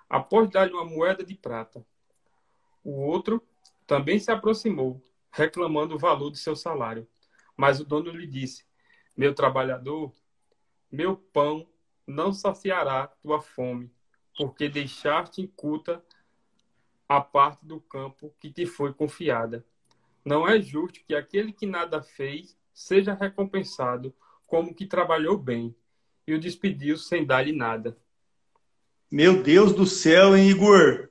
após dar-lhe uma moeda de prata. O outro também se aproximou, reclamando o valor de seu salário. Mas o dono lhe disse: Meu trabalhador, meu pão não saciará tua fome, porque deixaste inculta a parte do campo que te foi confiada. Não é justo que aquele que nada fez seja recompensado como que trabalhou bem, e o despediu sem dar-lhe nada. Meu Deus do céu, hein, Igor?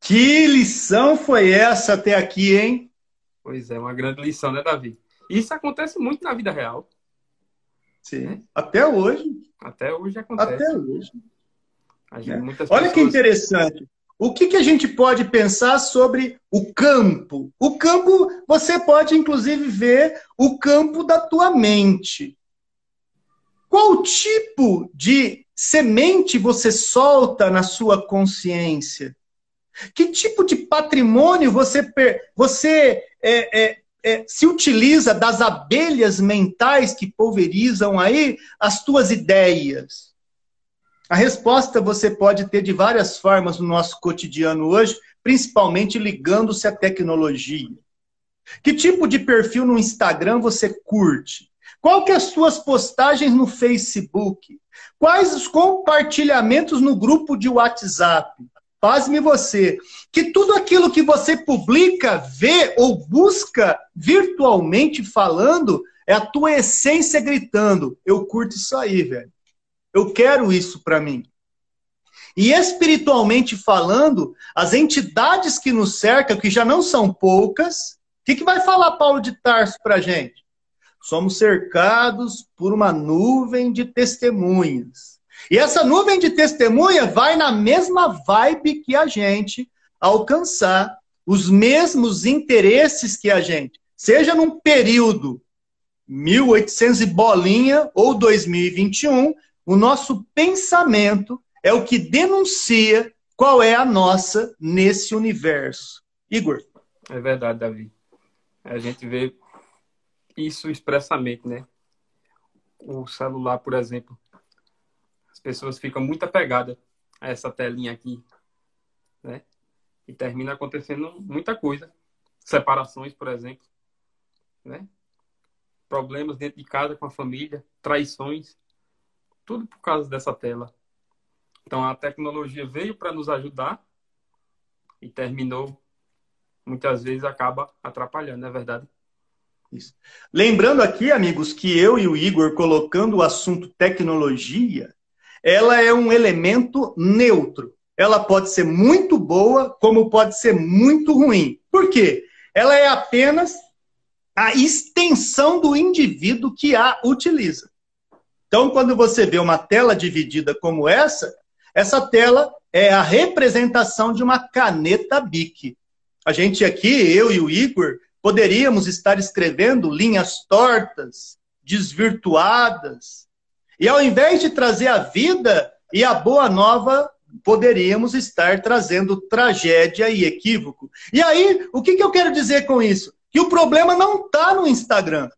Que lição foi essa até aqui, hein? Pois é, uma grande lição, né, Davi? Isso acontece muito na vida real. Sim. Né? Até hoje. Até hoje acontece. Até hoje. Né? Olha que interessante. O que, que a gente pode pensar sobre o campo? O campo, você pode inclusive ver o campo da tua mente. Qual tipo de semente você solta na sua consciência? Que tipo de patrimônio você, você é, é, é, se utiliza das abelhas mentais que pulverizam aí as tuas ideias? A resposta você pode ter de várias formas no nosso cotidiano hoje, principalmente ligando-se à tecnologia. Que tipo de perfil no Instagram você curte? Qual que é as suas postagens no Facebook? Quais os compartilhamentos no grupo de WhatsApp? Pasme você, que tudo aquilo que você publica, vê ou busca virtualmente falando, é a tua essência gritando: eu curto isso aí, velho. Eu quero isso para mim. E espiritualmente falando, as entidades que nos cercam, que já não são poucas, o que, que vai falar Paulo de Tarso para gente? Somos cercados por uma nuvem de testemunhas. E essa nuvem de testemunha vai na mesma vibe que a gente alcançar os mesmos interesses que a gente. Seja num período 1800 e bolinha ou 2021, o nosso pensamento é o que denuncia qual é a nossa nesse universo. Igor. É verdade, Davi. A gente vê isso expressamente, né? O celular, por exemplo, as pessoas ficam muito apegadas a essa telinha aqui, né? E termina acontecendo muita coisa. Separações, por exemplo, né? Problemas dentro de casa com a família, traições, tudo por causa dessa tela. Então a tecnologia veio para nos ajudar e terminou muitas vezes acaba atrapalhando, não é verdade? Isso. Lembrando aqui, amigos, que eu e o Igor colocando o assunto tecnologia, ela é um elemento neutro. Ela pode ser muito boa, como pode ser muito ruim. Por quê? Ela é apenas a extensão do indivíduo que a utiliza. Então, quando você vê uma tela dividida como essa, essa tela é a representação de uma caneta BIC. A gente aqui, eu e o Igor, poderíamos estar escrevendo linhas tortas, desvirtuadas. E ao invés de trazer a vida e a boa nova, poderíamos estar trazendo tragédia e equívoco. E aí, o que, que eu quero dizer com isso? Que o problema não está no Instagram.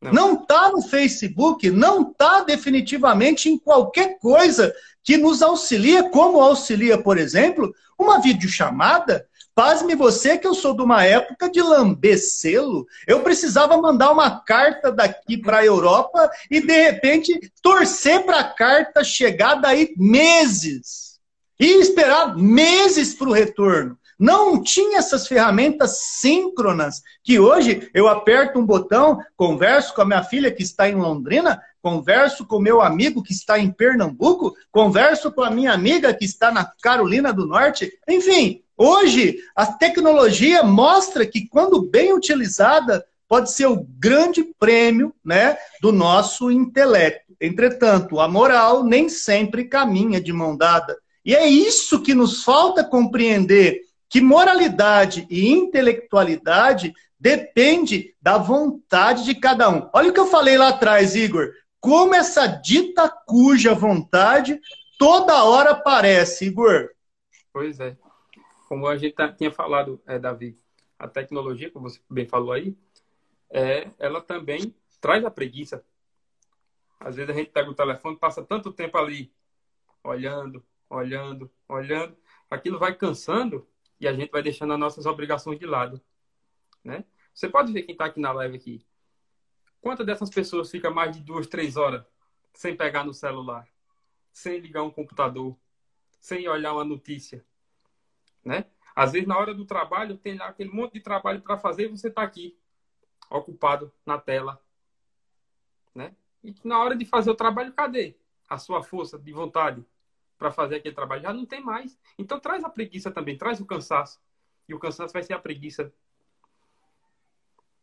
Não está no Facebook, não está definitivamente em qualquer coisa que nos auxilia, como auxilia, por exemplo, uma videochamada Pasme você que eu sou de uma época de lambecelo. Eu precisava mandar uma carta daqui para a Europa e, de repente, torcer para a carta chegar daí meses. E esperar meses para o retorno. Não tinha essas ferramentas síncronas que hoje eu aperto um botão, converso com a minha filha que está em Londrina, converso com meu amigo que está em Pernambuco, converso com a minha amiga que está na Carolina do Norte. Enfim, Hoje, a tecnologia mostra que, quando bem utilizada, pode ser o grande prêmio né, do nosso intelecto. Entretanto, a moral nem sempre caminha de mão dada. E é isso que nos falta compreender, que moralidade e intelectualidade depende da vontade de cada um. Olha o que eu falei lá atrás, Igor. Como essa dita cuja vontade toda hora aparece, Igor. Pois é como a gente tá, tinha falado, é, Davi, a tecnologia, como você bem falou aí, é, ela também traz a preguiça. Às vezes a gente pega o telefone, passa tanto tempo ali, olhando, olhando, olhando, aquilo vai cansando e a gente vai deixando as nossas obrigações de lado, né? Você pode ver quem está aqui na live aqui. Quantas dessas pessoas fica mais de duas, três horas sem pegar no celular, sem ligar um computador, sem olhar uma notícia, né? Às vezes, na hora do trabalho, tem lá aquele monte de trabalho para fazer e você está aqui, ocupado na tela. Né? E na hora de fazer o trabalho, cadê a sua força de vontade para fazer aquele trabalho? Já não tem mais. Então, traz a preguiça também, traz o cansaço. E o cansaço vai ser a preguiça.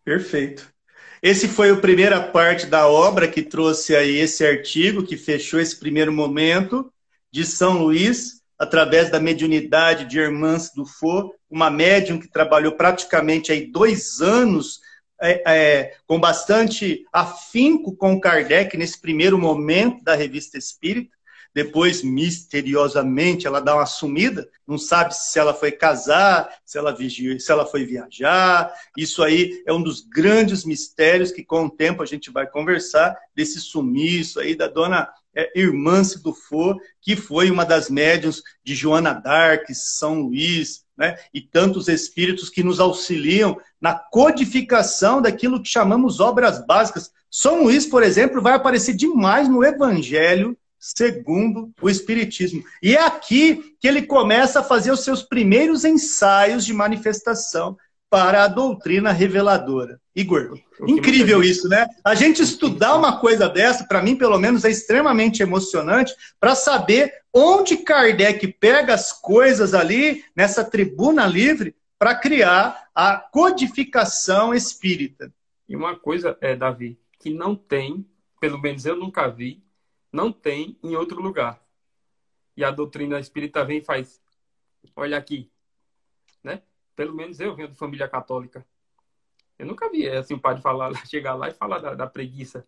Perfeito. Esse foi a primeira parte da obra que trouxe aí esse artigo, que fechou esse primeiro momento de São Luís através da mediunidade de Hermance Dufour, uma médium que trabalhou praticamente aí dois anos é, é, com bastante afinco com Kardec nesse primeiro momento da revista Espírita. Depois, misteriosamente, ela dá uma sumida, não sabe se ela foi casar, se ela, vigia, se ela foi viajar. Isso aí é um dos grandes mistérios que, com o tempo, a gente vai conversar desse sumiço aí da dona é, Irmance Dufour, que foi uma das médiums de Joana d'Arc, São Luís, né, e tantos espíritos que nos auxiliam na codificação daquilo que chamamos obras básicas. São Luís, por exemplo, vai aparecer demais no Evangelho segundo o Espiritismo. E é aqui que ele começa a fazer os seus primeiros ensaios de manifestação para a doutrina reveladora. Igor, incrível isso, né? A gente estudar uma coisa dessa, para mim, pelo menos, é extremamente emocionante para saber onde Kardec pega as coisas ali, nessa tribuna livre, para criar a codificação espírita. E uma coisa, é, Davi, que não tem, pelo menos eu nunca vi, não tem em outro lugar. E a doutrina espírita vem e faz, olha aqui, né? Pelo menos eu venho de família católica. Eu nunca vi assim o padre falar, *laughs* chegar lá e falar da, da preguiça.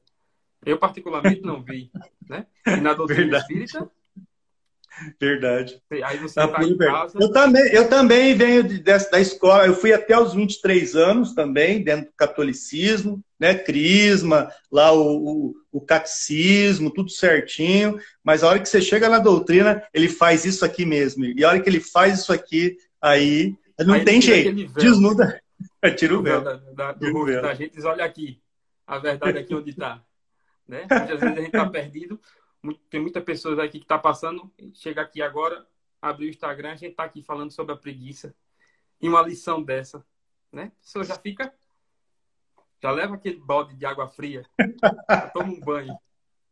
Eu particularmente não vi, né? E na doutrina Verdade. espírita Verdade. Aí você tá em casa... eu, também, eu também venho de, dessa, da escola, eu fui até os 23 anos também, dentro do catolicismo, né? Crisma, lá o, o, o catecismo, tudo certinho. Mas a hora que você chega na doutrina, ele faz isso aqui mesmo. E a hora que ele faz isso aqui, aí não Aí tem jeito. Desnuda. *laughs* Tira o véu. Da, da, do rosto da gente diz, olha aqui, a verdade aqui onde está. Né? Muitas vezes a gente está *laughs* perdido. Tem muitas pessoas aqui que está passando, chega aqui agora, abre o Instagram, a gente está aqui falando sobre a preguiça. E uma lição dessa, né? A pessoa já fica, já leva aquele balde de água fria, toma um banho.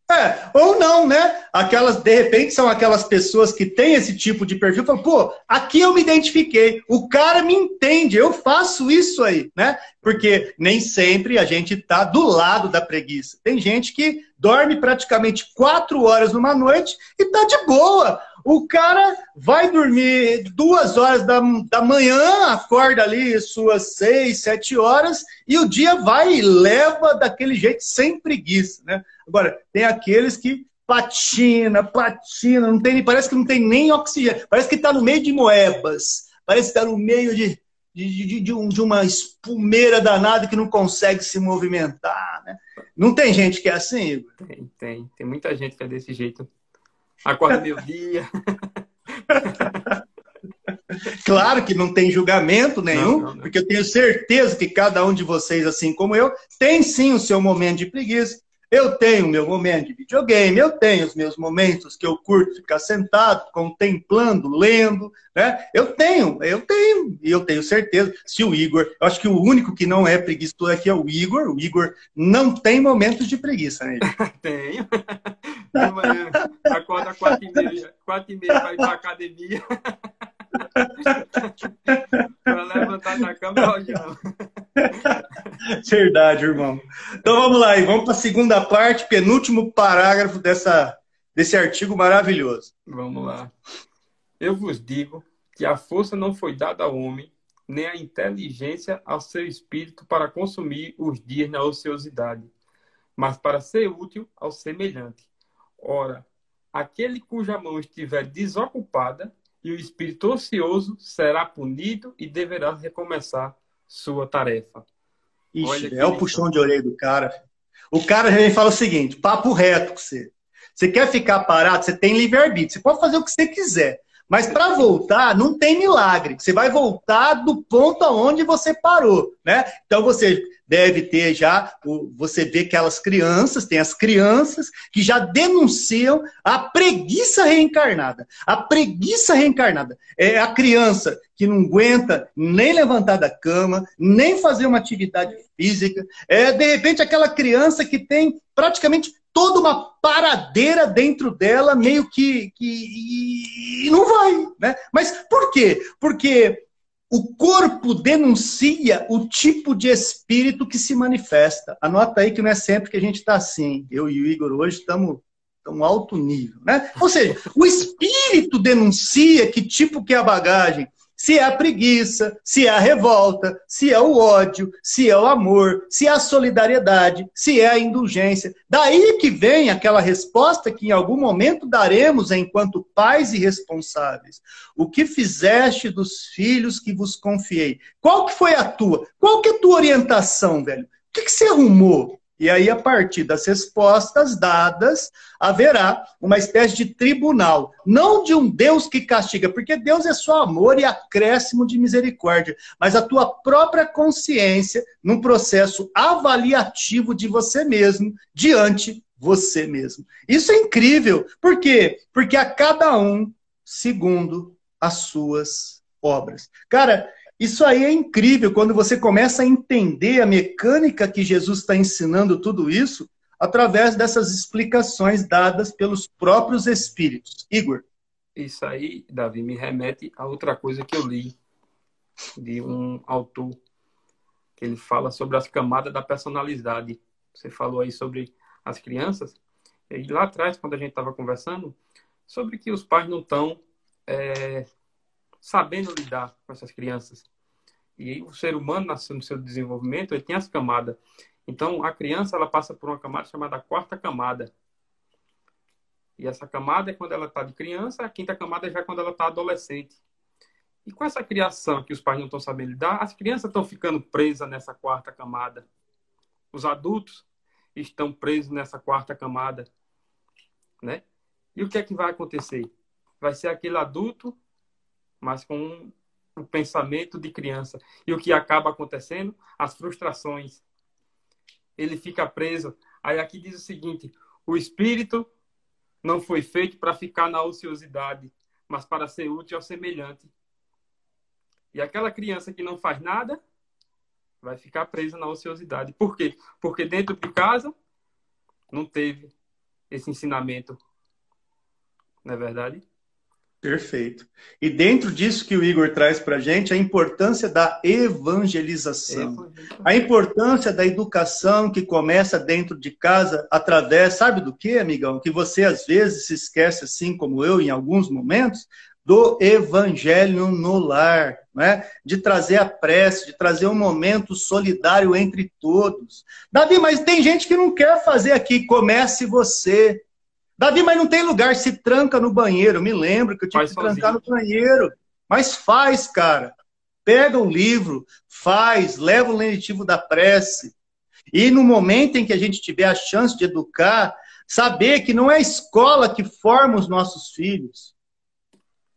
É, ou não, né? Aquelas, de repente, são aquelas pessoas que têm esse tipo de perfil, falam, pô, aqui eu me identifiquei, o cara me entende, eu faço isso aí, né? Porque nem sempre a gente tá do lado da preguiça. Tem gente que dorme praticamente quatro horas numa noite e tá de boa. O cara vai dormir duas horas da, da manhã, acorda ali suas seis, sete horas, e o dia vai e leva daquele jeito sem preguiça, né? Agora, tem aqueles que patina, patina, não tem, parece que não tem nem oxigênio, parece que está no meio de moebas, parece que está no meio de, de, de, de, um, de, uma espumeira danada que não consegue se movimentar. Né? Não tem gente que é assim, Igor? Tem, tem. Tem muita gente que é desse jeito. Acorda meu dia. *laughs* Claro que não tem julgamento nenhum, não, não, não. porque eu tenho certeza que cada um de vocês, assim como eu, tem sim o seu momento de preguiça. Eu tenho meu momento de videogame, eu tenho os meus momentos que eu curto ficar sentado, contemplando, lendo, né? Eu tenho, eu tenho, e eu tenho certeza. Se o Igor, eu acho que o único que não é preguiçoso aqui é o Igor. O Igor não tem momentos de preguiça, né? *laughs* tenho. De manhã, acorda quatro e meia, quatro e meia para ir para academia. *laughs* para levantar da cama não. *laughs* Verdade, irmão. Então vamos lá, e vamos para a segunda parte, penúltimo parágrafo dessa, desse artigo maravilhoso. Vamos lá. Eu vos digo que a força não foi dada ao homem, nem a inteligência ao seu espírito para consumir os dias na ociosidade, mas para ser útil ao semelhante. Ora, aquele cuja mão estiver desocupada e o espírito ocioso será punido e deverá recomeçar sua tarefa. Ixi, é o puxão de orelha do cara. O cara já fala o seguinte: papo reto com você. Você quer ficar parado, você tem livre-arbítrio. Você pode fazer o que você quiser. Mas para voltar, não tem milagre. Você vai voltar do ponto aonde você parou, né? Então você deve ter já, você vê que aquelas crianças, tem as crianças que já denunciam a preguiça reencarnada. A preguiça reencarnada é a criança que não aguenta nem levantar da cama, nem fazer uma atividade física. É, de repente, aquela criança que tem praticamente toda uma paradeira dentro dela, meio que, que e não vai, né? Mas por quê? Porque o corpo denuncia o tipo de espírito que se manifesta. Anota aí que não é sempre que a gente está assim. Eu e o Igor hoje estamos um alto nível, né? Ou seja, o espírito denuncia que tipo que é a bagagem se é a preguiça, se é a revolta, se é o ódio, se é o amor, se é a solidariedade, se é a indulgência. Daí que vem aquela resposta que em algum momento daremos enquanto pais e responsáveis. O que fizeste dos filhos que vos confiei? Qual que foi a tua? Qual que é a tua orientação, velho? O que, que você arrumou? E aí, a partir das respostas dadas, haverá uma espécie de tribunal. Não de um Deus que castiga, porque Deus é só amor e acréscimo de misericórdia, mas a tua própria consciência num processo avaliativo de você mesmo, diante você mesmo. Isso é incrível. Por quê? Porque a cada um segundo as suas obras. Cara, isso aí é incrível quando você começa a entender a mecânica que Jesus está ensinando tudo isso através dessas explicações dadas pelos próprios espíritos. Igor. Isso aí, Davi, me remete a outra coisa que eu li de um autor que ele fala sobre as camadas da personalidade. Você falou aí sobre as crianças. E lá atrás, quando a gente estava conversando, sobre que os pais não estão é, sabendo lidar com essas crianças. E o ser humano, no seu desenvolvimento, ele tem as camadas. Então, a criança ela passa por uma camada chamada quarta camada. E essa camada é quando ela está de criança, a quinta camada já é quando ela está adolescente. E com essa criação que os pais não estão sabendo lidar, as crianças estão ficando presas nessa quarta camada. Os adultos estão presos nessa quarta camada. Né? E o que é que vai acontecer? Vai ser aquele adulto mas com um pensamento de criança. E o que acaba acontecendo? As frustrações. Ele fica preso. Aí aqui diz o seguinte: o espírito não foi feito para ficar na ociosidade, mas para ser útil ao semelhante. E aquela criança que não faz nada, Vai ficar presa na ociosidade. Por quê? Porque dentro de casa não teve esse ensinamento. Não é verdade? Perfeito. E dentro disso que o Igor traz para a gente, a importância da evangelização. A importância da educação que começa dentro de casa, através, sabe do que, amigão? Que você às vezes se esquece, assim como eu, em alguns momentos, do evangelho no lar, né? de trazer a prece, de trazer um momento solidário entre todos. Davi, mas tem gente que não quer fazer aqui, comece você. Davi, mas não tem lugar, se tranca no banheiro. Me lembro que eu tive faz que sozinho. trancar no banheiro. Mas faz, cara. Pega o livro, faz, leva o lenitivo da prece. E no momento em que a gente tiver a chance de educar, saber que não é a escola que forma os nossos filhos.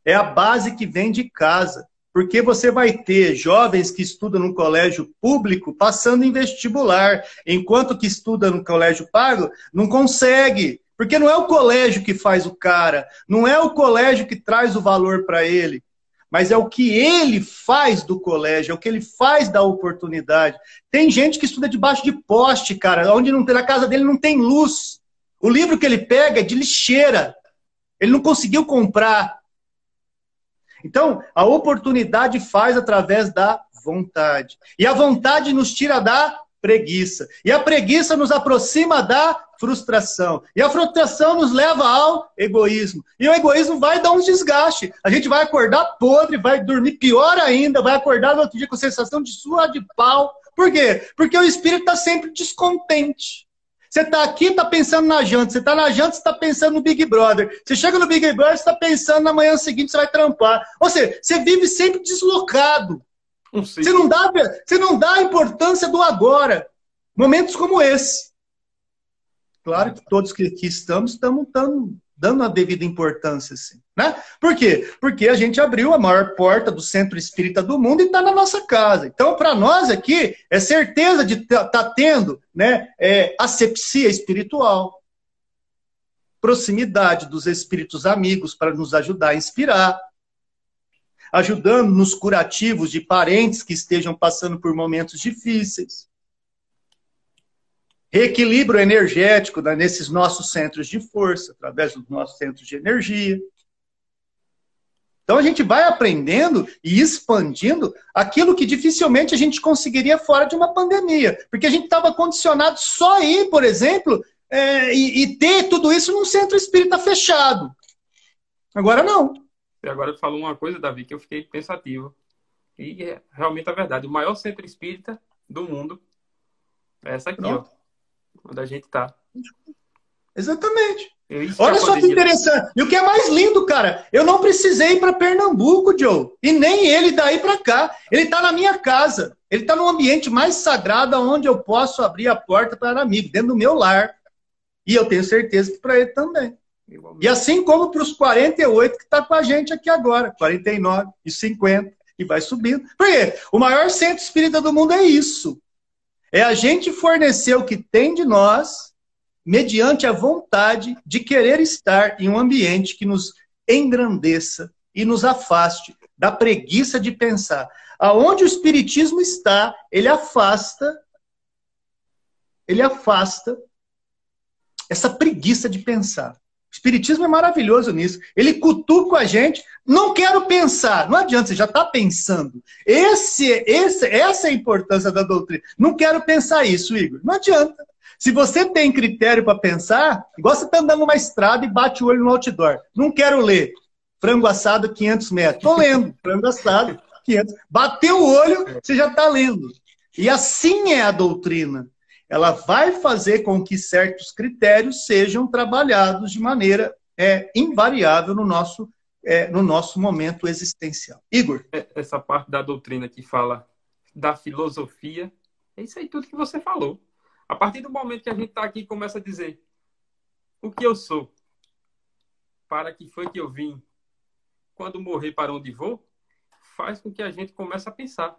É a base que vem de casa. Porque você vai ter jovens que estudam no colégio público passando em vestibular, enquanto que estuda no colégio pago não consegue. Porque não é o colégio que faz o cara, não é o colégio que traz o valor para ele, mas é o que ele faz do colégio, é o que ele faz da oportunidade. Tem gente que estuda debaixo de poste, cara, onde não tem, na casa dele não tem luz. O livro que ele pega é de lixeira. Ele não conseguiu comprar. Então, a oportunidade faz através da vontade. E a vontade nos tira da preguiça. E a preguiça nos aproxima da frustração. E a frustração nos leva ao egoísmo. E o egoísmo vai dar uns desgaste. A gente vai acordar podre, vai dormir pior ainda, vai acordar no outro dia com sensação de sua de pau. Por quê? Porque o espírito está sempre descontente. Você está aqui, está pensando na janta. Você está na janta, você está pensando no Big Brother. Você chega no Big Brother, está pensando na manhã seguinte, você vai trampar. Ou seja, você vive sempre deslocado. Você não, dá, você não dá a importância do agora. Momentos como esse. Claro que todos que aqui estamos, estamos dando, dando a devida importância, sim. Né? Por quê? Porque a gente abriu a maior porta do centro espírita do mundo e está na nossa casa. Então, para nós aqui, é certeza de estar tá tendo né, é, asepsia espiritual, proximidade dos espíritos amigos para nos ajudar a inspirar, ajudando nos curativos de parentes que estejam passando por momentos difíceis reequilíbrio energético né, nesses nossos centros de força, através dos nossos centros de energia. Então a gente vai aprendendo e expandindo aquilo que dificilmente a gente conseguiria fora de uma pandemia. Porque a gente estava condicionado só a ir, por exemplo, é, e, e, ter tudo isso num centro espírita fechado. Agora não. Você agora falou uma coisa, Davi, que eu fiquei pensativo. E é realmente a verdade. O maior centro espírita do mundo é essa aqui, Pronto. ó onde a gente está. Exatamente. Olha só que interessante. E o que é mais lindo, cara, eu não precisei ir para Pernambuco, Joe. E nem ele daí para cá. Ele está na minha casa. Ele está no ambiente mais sagrado onde eu posso abrir a porta para amigo, dentro do meu lar. E eu tenho certeza que para ele também. E assim como para os 48 que está com a gente aqui agora, 49 e 50, e vai subindo. Por quê? O maior centro espírita do mundo é isso. É a gente fornecer o que tem de nós, mediante a vontade de querer estar em um ambiente que nos engrandeça e nos afaste da preguiça de pensar. Aonde o espiritismo está, ele afasta ele afasta essa preguiça de pensar. O Espiritismo é maravilhoso nisso. Ele cutuca a gente. Não quero pensar. Não adianta, você já está pensando. Esse, esse, essa é a importância da doutrina. Não quero pensar isso, Igor. Não adianta. Se você tem critério para pensar, igual você está andando numa estrada e bate o olho no outdoor. Não quero ler. Frango assado 500 metros. Estou lendo. Frango assado 500. Bateu o olho, você já está lendo. E assim é a doutrina ela vai fazer com que certos critérios sejam trabalhados de maneira é, invariável no nosso, é, no nosso momento existencial. Igor? É, essa parte da doutrina que fala da filosofia, é isso aí tudo que você falou. A partir do momento que a gente está aqui começa a dizer o que eu sou, para que foi que eu vim, quando morrer, para onde vou, faz com que a gente comece a pensar.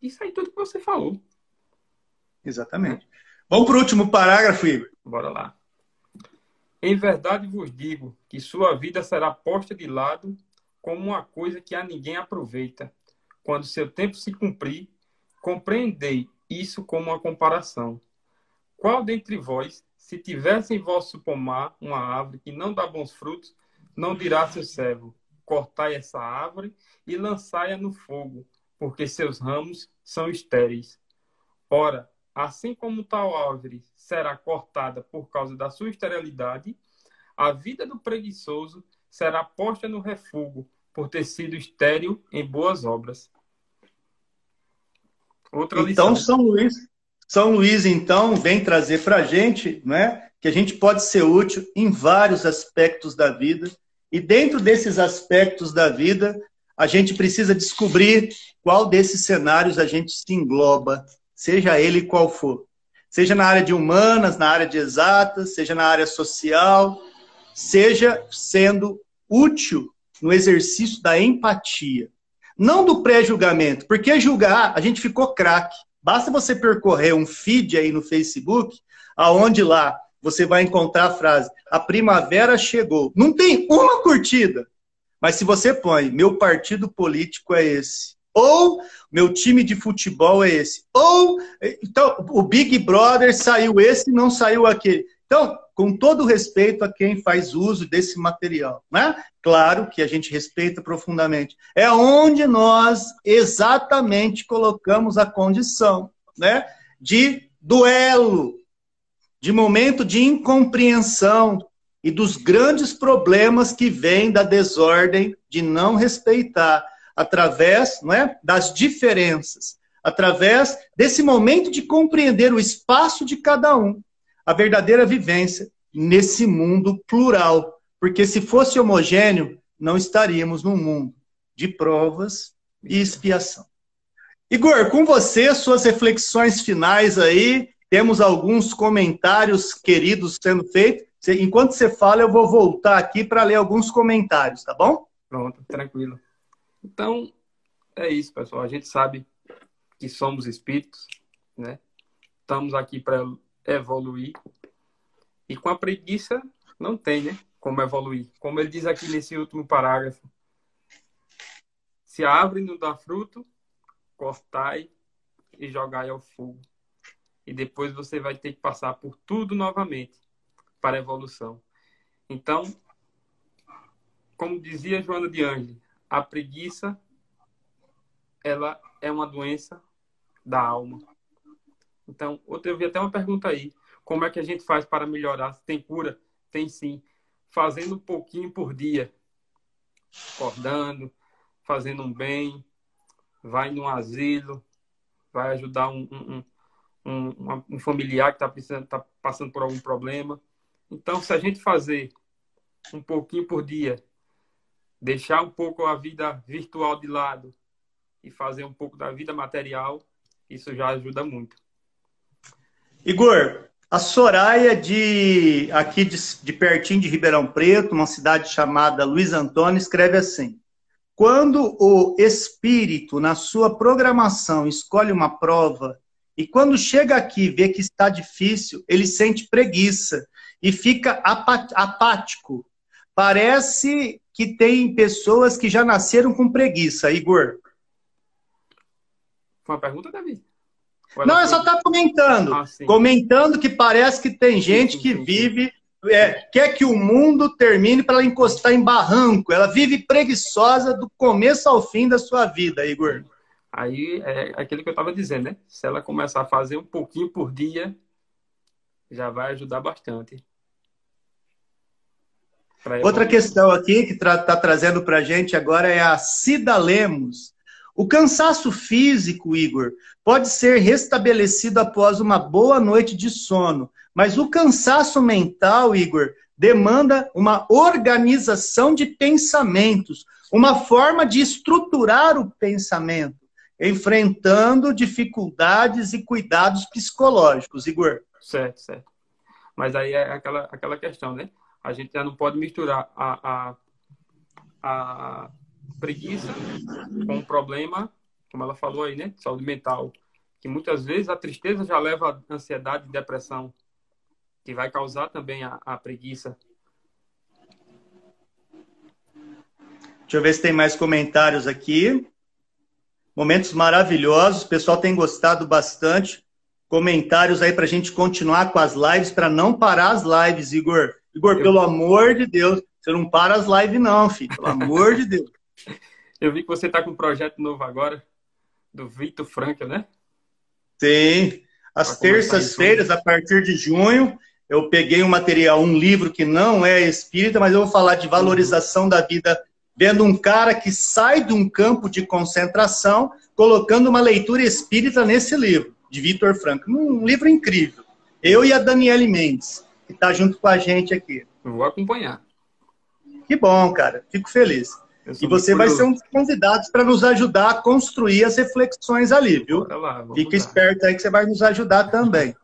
Isso aí tudo que você falou. Exatamente. Vamos para o último parágrafo, Igor. Bora lá. Em verdade vos digo que sua vida será posta de lado como uma coisa que a ninguém aproveita. Quando seu tempo se cumprir, Compreendei isso como uma comparação. Qual dentre vós, se tivesse em vosso pomar uma árvore que não dá bons frutos, não dirá seu servo, cortai essa árvore e lançai-a no fogo, porque seus ramos são estéreis. Ora, assim como tal árvore será cortada por causa da sua esterilidade, a vida do preguiçoso será posta no refúgio por ter sido estéril em boas obras. Outra então, lição. São Luís, São Luís, então, vem trazer para a gente né, que a gente pode ser útil em vários aspectos da vida. E dentro desses aspectos da vida, a gente precisa descobrir qual desses cenários a gente se engloba, seja ele qual for. Seja na área de humanas, na área de exatas, seja na área social, seja sendo útil no exercício da empatia. Não do pré-julgamento, porque julgar, a gente ficou craque. Basta você percorrer um feed aí no Facebook, aonde lá você vai encontrar a frase: a primavera chegou. Não tem uma curtida. Mas se você põe, meu partido político é esse, ou meu time de futebol é esse, ou então o Big Brother saiu esse, não saiu aquele. Então, com todo respeito a quem faz uso desse material, né? Claro que a gente respeita profundamente. É onde nós exatamente colocamos a condição, né? De duelo, de momento de incompreensão e dos grandes problemas que vêm da desordem de não respeitar através, não é, das diferenças, através desse momento de compreender o espaço de cada um a verdadeira vivência nesse mundo plural. Porque se fosse homogêneo, não estaríamos num mundo de provas e expiação. Igor, com você, suas reflexões finais aí. Temos alguns comentários queridos sendo feitos. Enquanto você fala, eu vou voltar aqui para ler alguns comentários, tá bom? Pronto, tranquilo. Então, é isso, pessoal. A gente sabe que somos espíritos, né? Estamos aqui para evoluir. E com a preguiça, não tem, né? Como evoluir. Como ele diz aqui nesse último parágrafo. Se a árvore não dá fruto, cortai e jogai ao fogo. E depois você vai ter que passar por tudo novamente para a evolução. Então, como dizia Joana de Angelis, a preguiça ela é uma doença da alma. Então, eu vi até uma pergunta aí. Como é que a gente faz para melhorar? Tem cura? Tem sim. Fazendo um pouquinho por dia. Acordando, fazendo um bem, vai num asilo, vai ajudar um, um, um, um familiar que está tá passando por algum problema. Então, se a gente fazer um pouquinho por dia, deixar um pouco a vida virtual de lado e fazer um pouco da vida material, isso já ajuda muito. Igor, a Soraya de aqui de, de pertinho de Ribeirão Preto, uma cidade chamada Luiz Antônio, escreve assim: Quando o espírito, na sua programação, escolhe uma prova, e quando chega aqui vê que está difícil, ele sente preguiça e fica apático. Parece que tem pessoas que já nasceram com preguiça, Igor. Foi uma pergunta, Davi? Não, é só tá comentando. Ah, comentando que parece que tem gente sim, sim, que sim, vive, é, quer que o mundo termine para ela encostar em barranco. Ela vive preguiçosa do começo ao fim da sua vida, Igor. Aí é aquilo que eu estava dizendo, né? Se ela começar a fazer um pouquinho por dia, já vai ajudar bastante. Outra questão aqui que está tra trazendo para a gente agora é a Cida Lemos. O cansaço físico, Igor, pode ser restabelecido após uma boa noite de sono, mas o cansaço mental, Igor, demanda uma organização de pensamentos, uma forma de estruturar o pensamento, enfrentando dificuldades e cuidados psicológicos, Igor. Certo, certo. Mas aí é aquela, aquela questão, né? A gente já não pode misturar a, a, a preguiça com um problema, como ela falou aí, né? Saúde mental. Que muitas vezes a tristeza já leva a ansiedade e depressão, que vai causar também a, a preguiça. Deixa eu ver se tem mais comentários aqui. Momentos maravilhosos, o pessoal tem gostado bastante. Comentários aí para a gente continuar com as lives, para não parar as lives, Igor. Igor, Eu... pelo amor de Deus, você não para as lives, não, filho. Pelo amor de Deus. *laughs* Eu vi que você está com um projeto novo agora, do Vitor Frankel, né? Sim. Às terças-feiras, a partir de junho, eu peguei um material, um livro que não é espírita, mas eu vou falar de valorização da vida vendo um cara que sai de um campo de concentração, colocando uma leitura espírita nesse livro, de Vitor Franco. Um livro incrível. Eu e a Daniele Mendes, que está junto com a gente aqui. Eu vou acompanhar. Que bom, cara. Fico feliz. E você vai ser um dos convidados para nos ajudar a construir as reflexões ali, viu? Lá, Fica esperto aí que você vai nos ajudar também.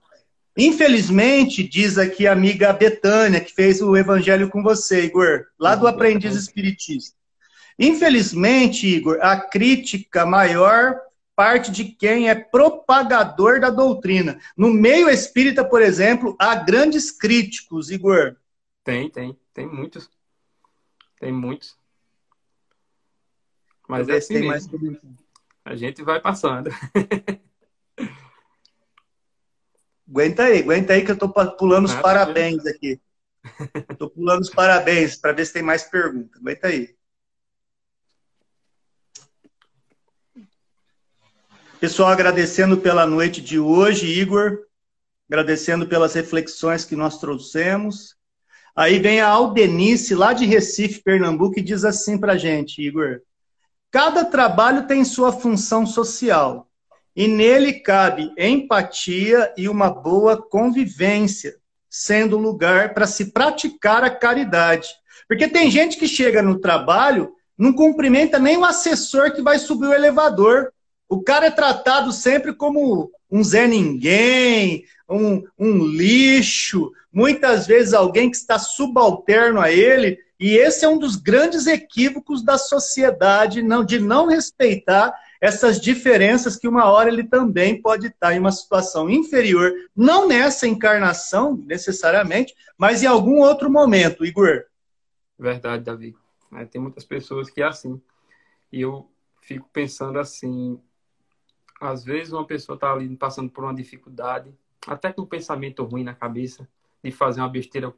Infelizmente, diz aqui a amiga Betânia, que fez o evangelho com você, Igor, lá do Aprendiz Espiritista. Infelizmente, Igor, a crítica maior parte de quem é propagador da doutrina. No meio espírita, por exemplo, há grandes críticos, Igor. Tem, tem, tem muitos. Tem muitos. Mas é assim mesmo. Mais... A gente vai passando. *laughs* aguenta aí, aguenta aí que eu tô pulando os parabéns aqui. Tô pulando os parabéns para ver se tem mais perguntas. Aguenta aí. Pessoal, agradecendo pela noite de hoje, Igor, agradecendo pelas reflexões que nós trouxemos. Aí vem a Aldenice, lá de Recife, Pernambuco, e diz assim para gente, Igor: cada trabalho tem sua função social, e nele cabe empatia e uma boa convivência, sendo lugar para se praticar a caridade. Porque tem gente que chega no trabalho, não cumprimenta nem o assessor que vai subir o elevador, o cara é tratado sempre como um Zé Ninguém, um, um lixo, muitas vezes alguém que está subalterno a ele, e esse é um dos grandes equívocos da sociedade, não, de não respeitar essas diferenças que uma hora ele também pode estar em uma situação inferior, não nessa encarnação necessariamente, mas em algum outro momento, Igor. Verdade, Davi. É, tem muitas pessoas que é assim. E eu fico pensando assim, às vezes uma pessoa está ali passando por uma dificuldade, até com um pensamento ruim na cabeça, de fazer uma besteira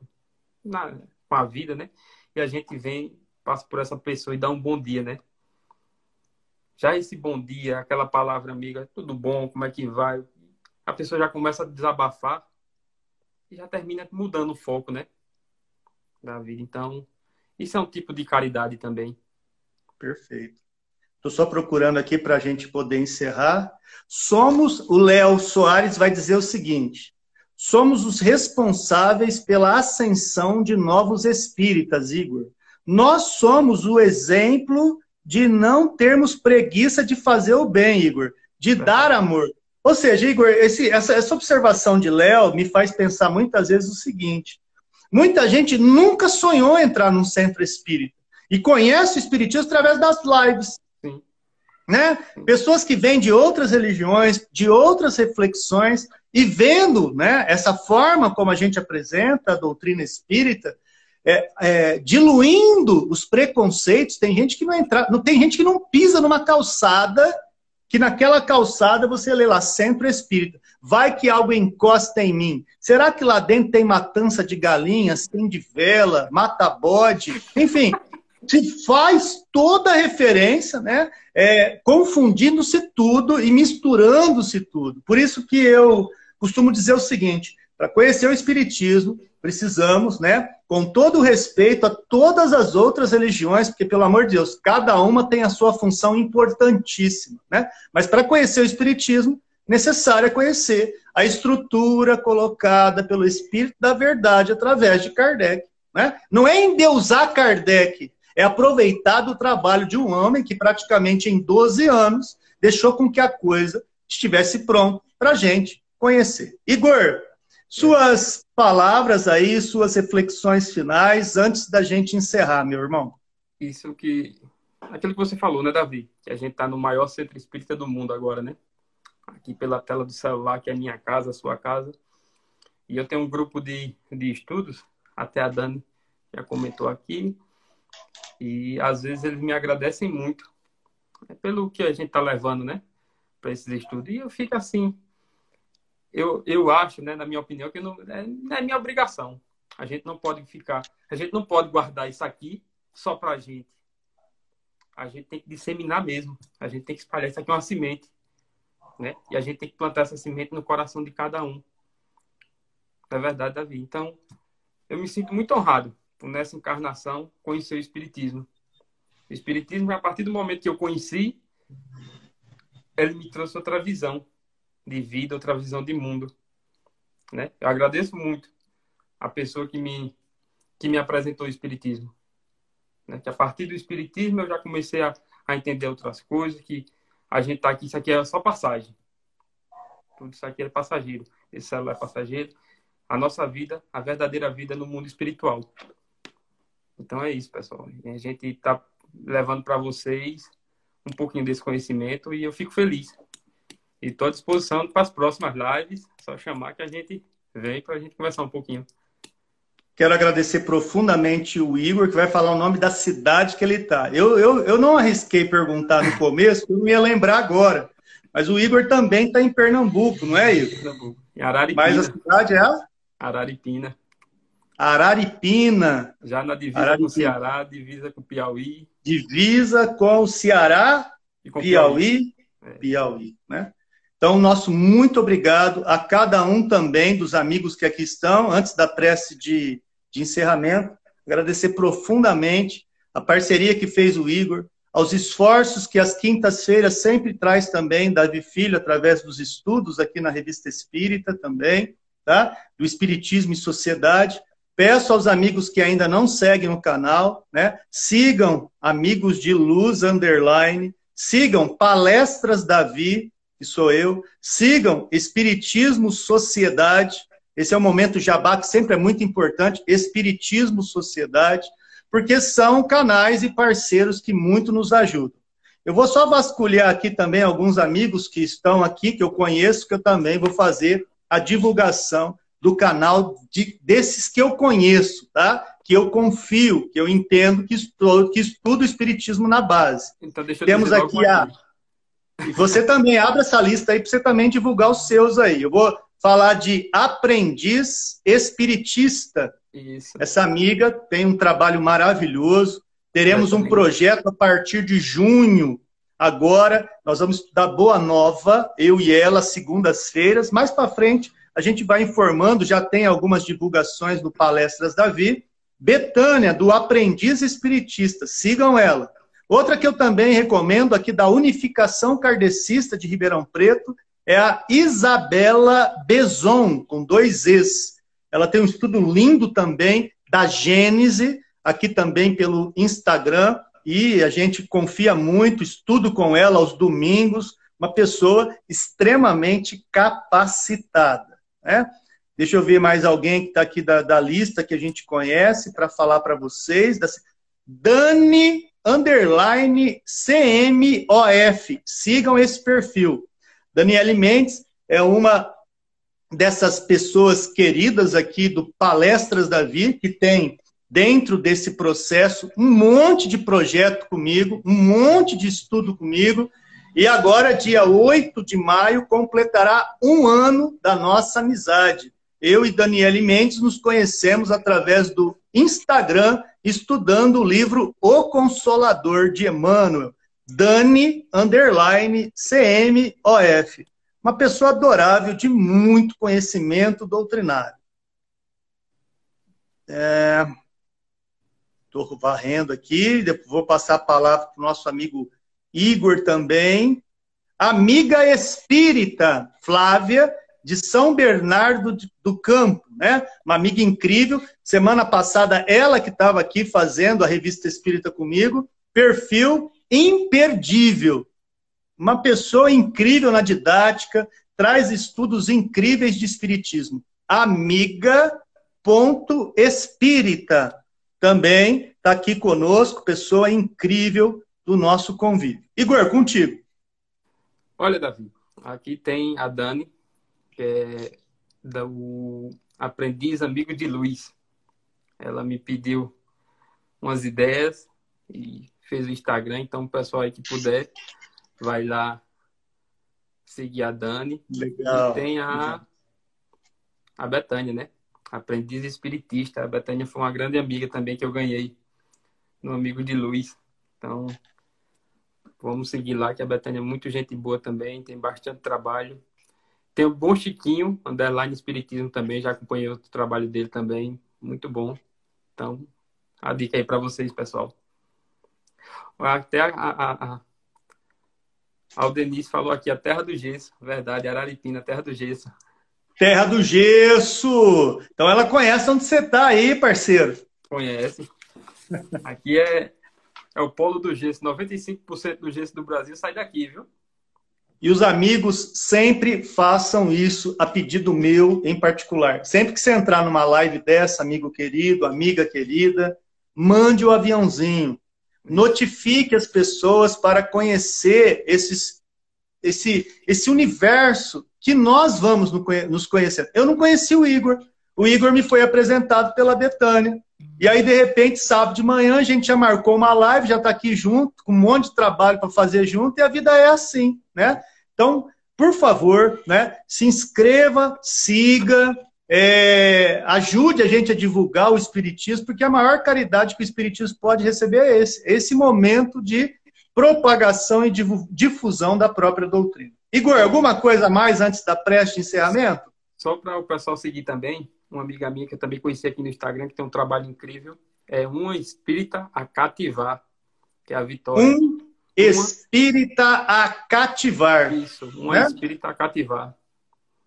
na, com a vida, né? E a gente vem, passa por essa pessoa e dá um bom dia, né? Já esse bom dia, aquela palavra amiga, tudo bom, como é que vai? A pessoa já começa a desabafar e já termina mudando o foco, né? Da vida. Então, isso é um tipo de caridade também. Perfeito. Estou só procurando aqui para a gente poder encerrar. Somos, o Léo Soares vai dizer o seguinte: somos os responsáveis pela ascensão de novos espíritas, Igor. Nós somos o exemplo de não termos preguiça de fazer o bem, Igor, de dar amor. Ou seja, Igor, esse, essa, essa observação de Léo me faz pensar muitas vezes o seguinte: muita gente nunca sonhou entrar num centro espírita e conhece o espiritismo através das lives né? Pessoas que vêm de outras religiões, de outras reflexões, e vendo né, essa forma como a gente apresenta a doutrina espírita, é, é, diluindo os preconceitos. Tem gente que não entra, não tem gente que não pisa numa calçada, que naquela calçada você lê lá centro espírita. Vai que algo encosta em mim. Será que lá dentro tem matança de galinhas, tem de vela, mata bode, enfim, se faz toda a referência, né? É, confundindo-se tudo e misturando-se tudo. Por isso que eu costumo dizer o seguinte: para conhecer o Espiritismo, precisamos, né, com todo o respeito a todas as outras religiões, porque, pelo amor de Deus, cada uma tem a sua função importantíssima. Né? Mas para conhecer o Espiritismo, necessário é conhecer a estrutura colocada pelo Espírito da Verdade através de Kardec. Né? Não é endeusar Kardec, é aproveitar o trabalho de um homem que praticamente em 12 anos deixou com que a coisa estivesse pronta para a gente conhecer. Igor, suas palavras aí, suas reflexões finais antes da gente encerrar, meu irmão. Isso que. Aquilo que você falou, né, Davi? Que a gente está no maior centro espírita do mundo agora, né? Aqui pela tela do celular, que é a minha casa, a sua casa. E eu tenho um grupo de, de estudos, até a Dani já comentou aqui, e às vezes eles me agradecem muito. é pelo que a gente está levando, né, para esses estudos. E eu fico assim, eu, eu acho, né, na minha opinião, que não é, é minha obrigação. A gente não pode ficar, a gente não pode guardar isso aqui só para a gente. A gente tem que disseminar mesmo. A gente tem que espalhar isso aqui uma semente, né? E a gente tem que plantar essa semente no coração de cada um. É verdade, Davi. Então, eu me sinto muito honrado por nessa encarnação conhecer o Espiritismo. O Espiritismo, a partir do momento que eu conheci, ele me trouxe outra visão de vida, outra visão de mundo. Né? Eu agradeço muito a pessoa que me, que me apresentou o Espiritismo. Né? Que a partir do Espiritismo eu já comecei a, a entender outras coisas, que a gente está aqui, isso aqui é só passagem. Tudo isso aqui é passageiro. Esse celular é passageiro. A nossa vida, a verdadeira vida no mundo espiritual. Então é isso, pessoal. A gente está levando para vocês um pouquinho desse conhecimento e eu fico feliz. E estou à disposição para as próximas lives. Só chamar que a gente vem para a gente conversar um pouquinho. Quero agradecer profundamente o Igor, que vai falar o nome da cidade que ele está. Eu, eu, eu não arrisquei perguntar no começo, eu não ia lembrar agora. Mas o Igor também está em Pernambuco, não é, Igor? Pernambuco. Em Araripina. Mas a cidade é? Araripina. Araripina. Já na divisa Araripina. com o Ceará, divisa com o Piauí. Divisa com o Ceará, com Piauí, Piauí, Piauí, né? Então, nosso muito obrigado a cada um também dos amigos que aqui estão. Antes da prece de, de encerramento, agradecer profundamente a parceria que fez o Igor, aos esforços que as quintas-feiras sempre traz também Davi Filho, através dos estudos aqui na Revista Espírita também, tá? do Espiritismo e Sociedade. Peço aos amigos que ainda não seguem o canal, né? sigam Amigos de Luz Underline, sigam Palestras Davi, que sou eu, sigam Espiritismo Sociedade, esse é um momento jabá que sempre é muito importante, Espiritismo Sociedade, porque são canais e parceiros que muito nos ajudam. Eu vou só vasculhar aqui também alguns amigos que estão aqui, que eu conheço, que eu também vou fazer a divulgação do canal de, desses que eu conheço, tá? Que eu confio, que eu entendo que estudo, que estudo o Espiritismo na base. Então, Temos aqui a. E você também abre essa lista aí para você também divulgar os seus aí. Eu vou falar de aprendiz espiritista. Isso. Essa amiga tem um trabalho maravilhoso. Teremos um projeto a partir de junho. Agora, nós vamos estudar Boa Nova, eu e ela, segundas-feiras. Mais para frente, a gente vai informando, já tem algumas divulgações no Palestras Davi. Betânia, do Aprendiz Espiritista, sigam ela. Outra que eu também recomendo aqui da Unificação Kardecista de Ribeirão Preto é a Isabela Bezon, com dois Es. Ela tem um estudo lindo também da Gênese, aqui também pelo Instagram, e a gente confia muito, estudo com ela aos domingos, uma pessoa extremamente capacitada. Né? Deixa eu ver mais alguém que está aqui da, da, lista que a gente conhece para falar para vocês. Dani underline CMOF. Sigam esse perfil. Daniele Mendes é uma dessas pessoas queridas aqui do Palestras da Vida, que tem dentro desse processo um monte de projeto comigo, um monte de estudo comigo. E agora, dia 8 de maio, completará um ano da nossa amizade. Eu e Daniele Mendes nos conhecemos através do Instagram estudando o livro O Consolador de Emmanuel, Dani underline CMOF. Uma pessoa adorável, de muito conhecimento doutrinário. Estou é... varrendo aqui, vou passar a palavra para o nosso amigo Igor também. Amiga espírita, Flávia, de São Bernardo do Campo, né? Uma amiga incrível. Semana passada, ela que estava aqui fazendo a revista Espírita comigo, perfil imperdível. Uma pessoa incrível na didática, traz estudos incríveis de espiritismo. Amiga ponto espírita também está aqui conosco, pessoa incrível do nosso convívio. Igor, contigo. Olha, Davi, aqui tem a Dani, que é do aprendiz amigo de Luiz. Ela me pediu umas ideias e fez o Instagram, então o pessoal aí que puder, vai lá seguir a Dani. Legal. E tem a, a Betânia, né? Aprendiz espiritista. A Betânia foi uma grande amiga também que eu ganhei no Amigo de Luz. Então, vamos seguir lá, que a Betânia é muito gente boa também, tem bastante trabalho. Tem o Bom Chiquinho, Underline Espiritismo também, já acompanhei o trabalho dele também, muito bom. Então, a dica aí para vocês, pessoal. Até a, a, a, a Denise falou aqui, a Terra do Gesso, verdade, Araripina, Terra do Gesso. Terra do Gesso! Então ela conhece onde você está aí, parceiro. Conhece. *laughs* Aqui é, é o polo do gesso. 95% do gesso do Brasil sai daqui, viu? E os amigos sempre façam isso a pedido meu em particular. Sempre que você entrar numa live dessa, amigo querido, amiga querida, mande o aviãozinho. Notifique as pessoas para conhecer esses, esse, esse universo que nós vamos nos conhecer. Eu não conheci o Igor. O Igor me foi apresentado pela Betânia. E aí, de repente, sábado de manhã, a gente já marcou uma live, já está aqui junto, com um monte de trabalho para fazer junto, e a vida é assim, né? Então, por favor, né, se inscreva, siga, é, ajude a gente a divulgar o Espiritismo, porque a maior caridade que o Espiritismo pode receber é esse, esse momento de propagação e difusão da própria doutrina. Igor, alguma coisa a mais antes da prece de encerramento? Só para o pessoal seguir também, uma amiga minha que eu também conheci aqui no Instagram, que tem um trabalho incrível, é uma espírita a cativar, que é a Vitória. Um espírita a cativar. Isso, uma né? espírita a cativar.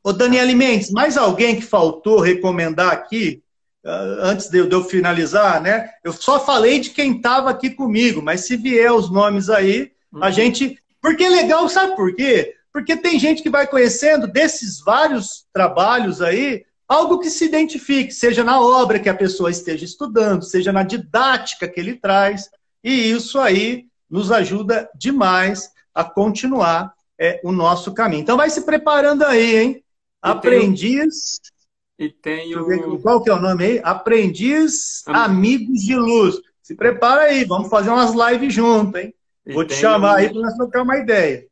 Ô Daniel Mendes, mais alguém que faltou recomendar aqui, ah, antes de eu finalizar, né? Eu só falei de quem estava aqui comigo, mas se vier os nomes aí, uhum. a gente. Porque é legal, sabe por quê? Porque tem gente que vai conhecendo desses vários trabalhos aí, algo que se identifique, seja na obra que a pessoa esteja estudando, seja na didática que ele traz, e isso aí nos ajuda demais a continuar é, o nosso caminho. Então vai se preparando aí, hein? Aprendiz. E tem o... Qual que é o nome aí? Aprendiz Amigos de Luz. Se prepara aí, vamos fazer umas lives juntos, hein? E Vou te chamar o... aí para nós trocar uma ideia.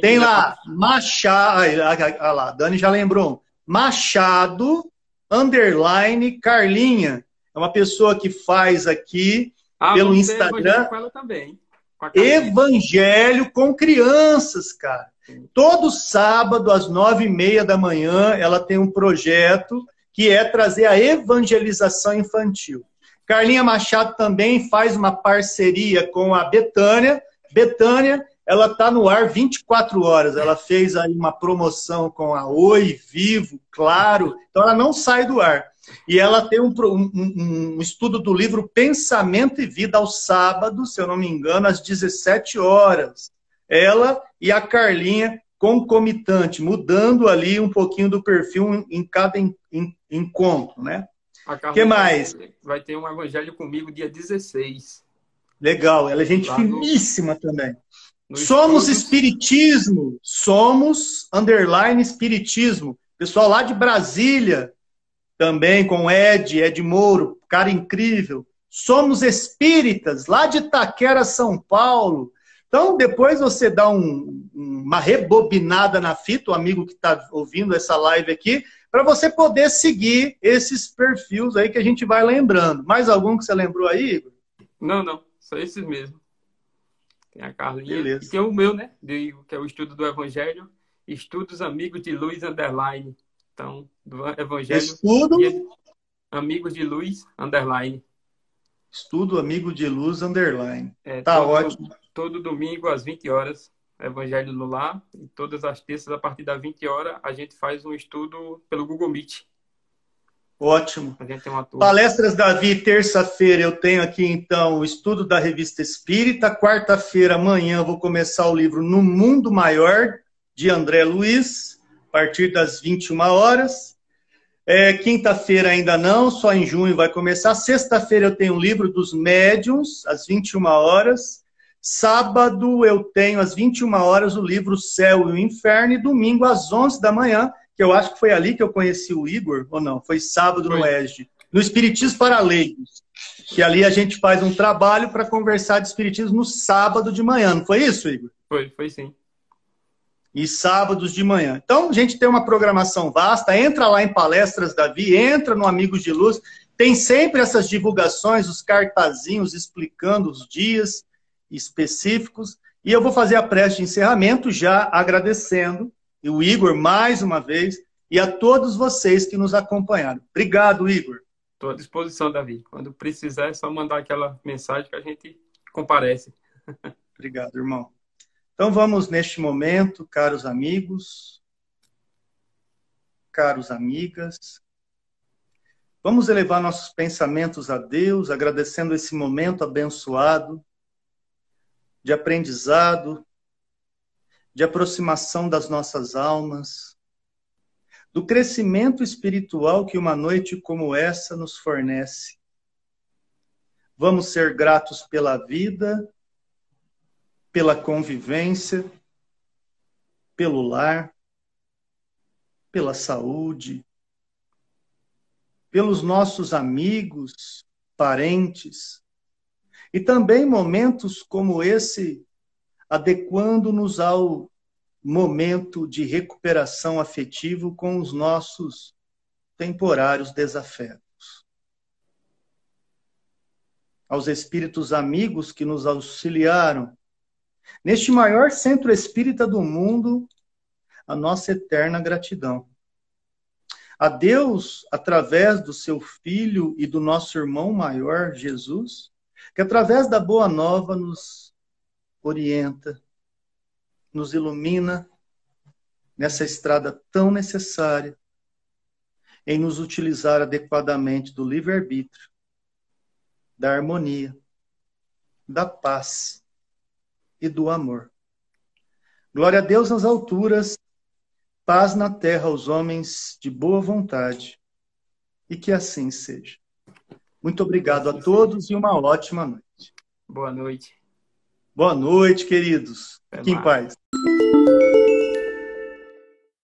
tem lá, Machado. Olha lá, Dani já lembrou. Machado, underline, Carlinha. É uma pessoa que faz aqui ah, pelo Instagram. Com também. Com evangelho com crianças, cara. Todo sábado, às nove e meia da manhã, ela tem um projeto que é trazer a evangelização infantil. Carlinha Machado também faz uma parceria com a Betânia. Betânia ela está no ar 24 horas. Ela fez aí uma promoção com a Oi, Vivo, Claro. Então ela não sai do ar. E ela tem um, um, um, estudo do livro Pensamento e Vida aos sábados, se eu não me engano, às 17 horas. Ela e a Carlinha concomitante, mudando ali um pouquinho do perfil em cada encontro, né? O que mais? Vai ter um evangelho comigo dia 16. Legal, ela é gente Lá finíssima no... também. Somos espiritismo, somos underline espiritismo. Pessoal lá de Brasília, também com Ed, Ed Mouro, cara incrível. Somos espíritas, lá de Itaquera, São Paulo. Então, depois você dá um, uma rebobinada na fita, o amigo que está ouvindo essa live aqui, para você poder seguir esses perfis aí que a gente vai lembrando. Mais algum que você lembrou aí, Igor? Não, não, só esses mesmo. Tem a Carlinha. Beleza. E tem o meu, né? De, que é o estudo do Evangelho. Estudos Amigos de Luz Underline. Então, do Evangelho. Estudo. Amigos de Luz Underline. Estudo Amigo de Luz Underline. É, tá todo, ótimo. Todo domingo às 20 horas. Evangelho no Lar. E todas as terças, a partir das 20 horas, a gente faz um estudo pelo Google Meet. Ótimo. Palestras Davi, terça-feira eu tenho aqui então o estudo da revista Espírita. Quarta-feira, amanhã, vou começar o livro No Mundo Maior, de André Luiz, a partir das 21 horas. É, Quinta-feira ainda não, só em junho vai começar. Sexta-feira eu tenho o livro dos médiums, às 21 horas. Sábado eu tenho às 21 horas o livro Céu e o Inferno. E domingo às 11 da manhã eu acho que foi ali que eu conheci o Igor, ou não? Foi sábado foi. no ESG. No Espiritismo para Leigos. que ali a gente faz um trabalho para conversar de espiritismo no sábado de manhã. Não foi isso, Igor? Foi, foi sim. E sábados de manhã. Então, a gente tem uma programação vasta. Entra lá em Palestras Davi, entra no Amigos de Luz. Tem sempre essas divulgações, os cartazinhos explicando os dias específicos. E eu vou fazer a prece de encerramento já agradecendo o Igor mais uma vez e a todos vocês que nos acompanharam. Obrigado, Igor. Estou à disposição, Davi. Quando precisar, é só mandar aquela mensagem que a gente comparece. *laughs* Obrigado, irmão. Então vamos neste momento, caros amigos, caros amigas, vamos elevar nossos pensamentos a Deus, agradecendo esse momento abençoado de aprendizado, de aproximação das nossas almas, do crescimento espiritual que uma noite como essa nos fornece. Vamos ser gratos pela vida, pela convivência, pelo lar, pela saúde, pelos nossos amigos, parentes, e também momentos como esse, adequando-nos ao momento de recuperação afetivo com os nossos temporários desafetos. Aos espíritos amigos que nos auxiliaram neste maior centro espírita do mundo, a nossa eterna gratidão. A Deus, através do seu Filho e do nosso irmão maior, Jesus, que através da Boa Nova nos orienta, nos ilumina nessa estrada tão necessária em nos utilizar adequadamente do livre-arbítrio, da harmonia, da paz e do amor. Glória a Deus nas alturas, paz na terra aos homens de boa vontade, e que assim seja. Muito obrigado a todos e uma ótima noite. Boa noite. Boa noite, queridos. Fiquem em paz.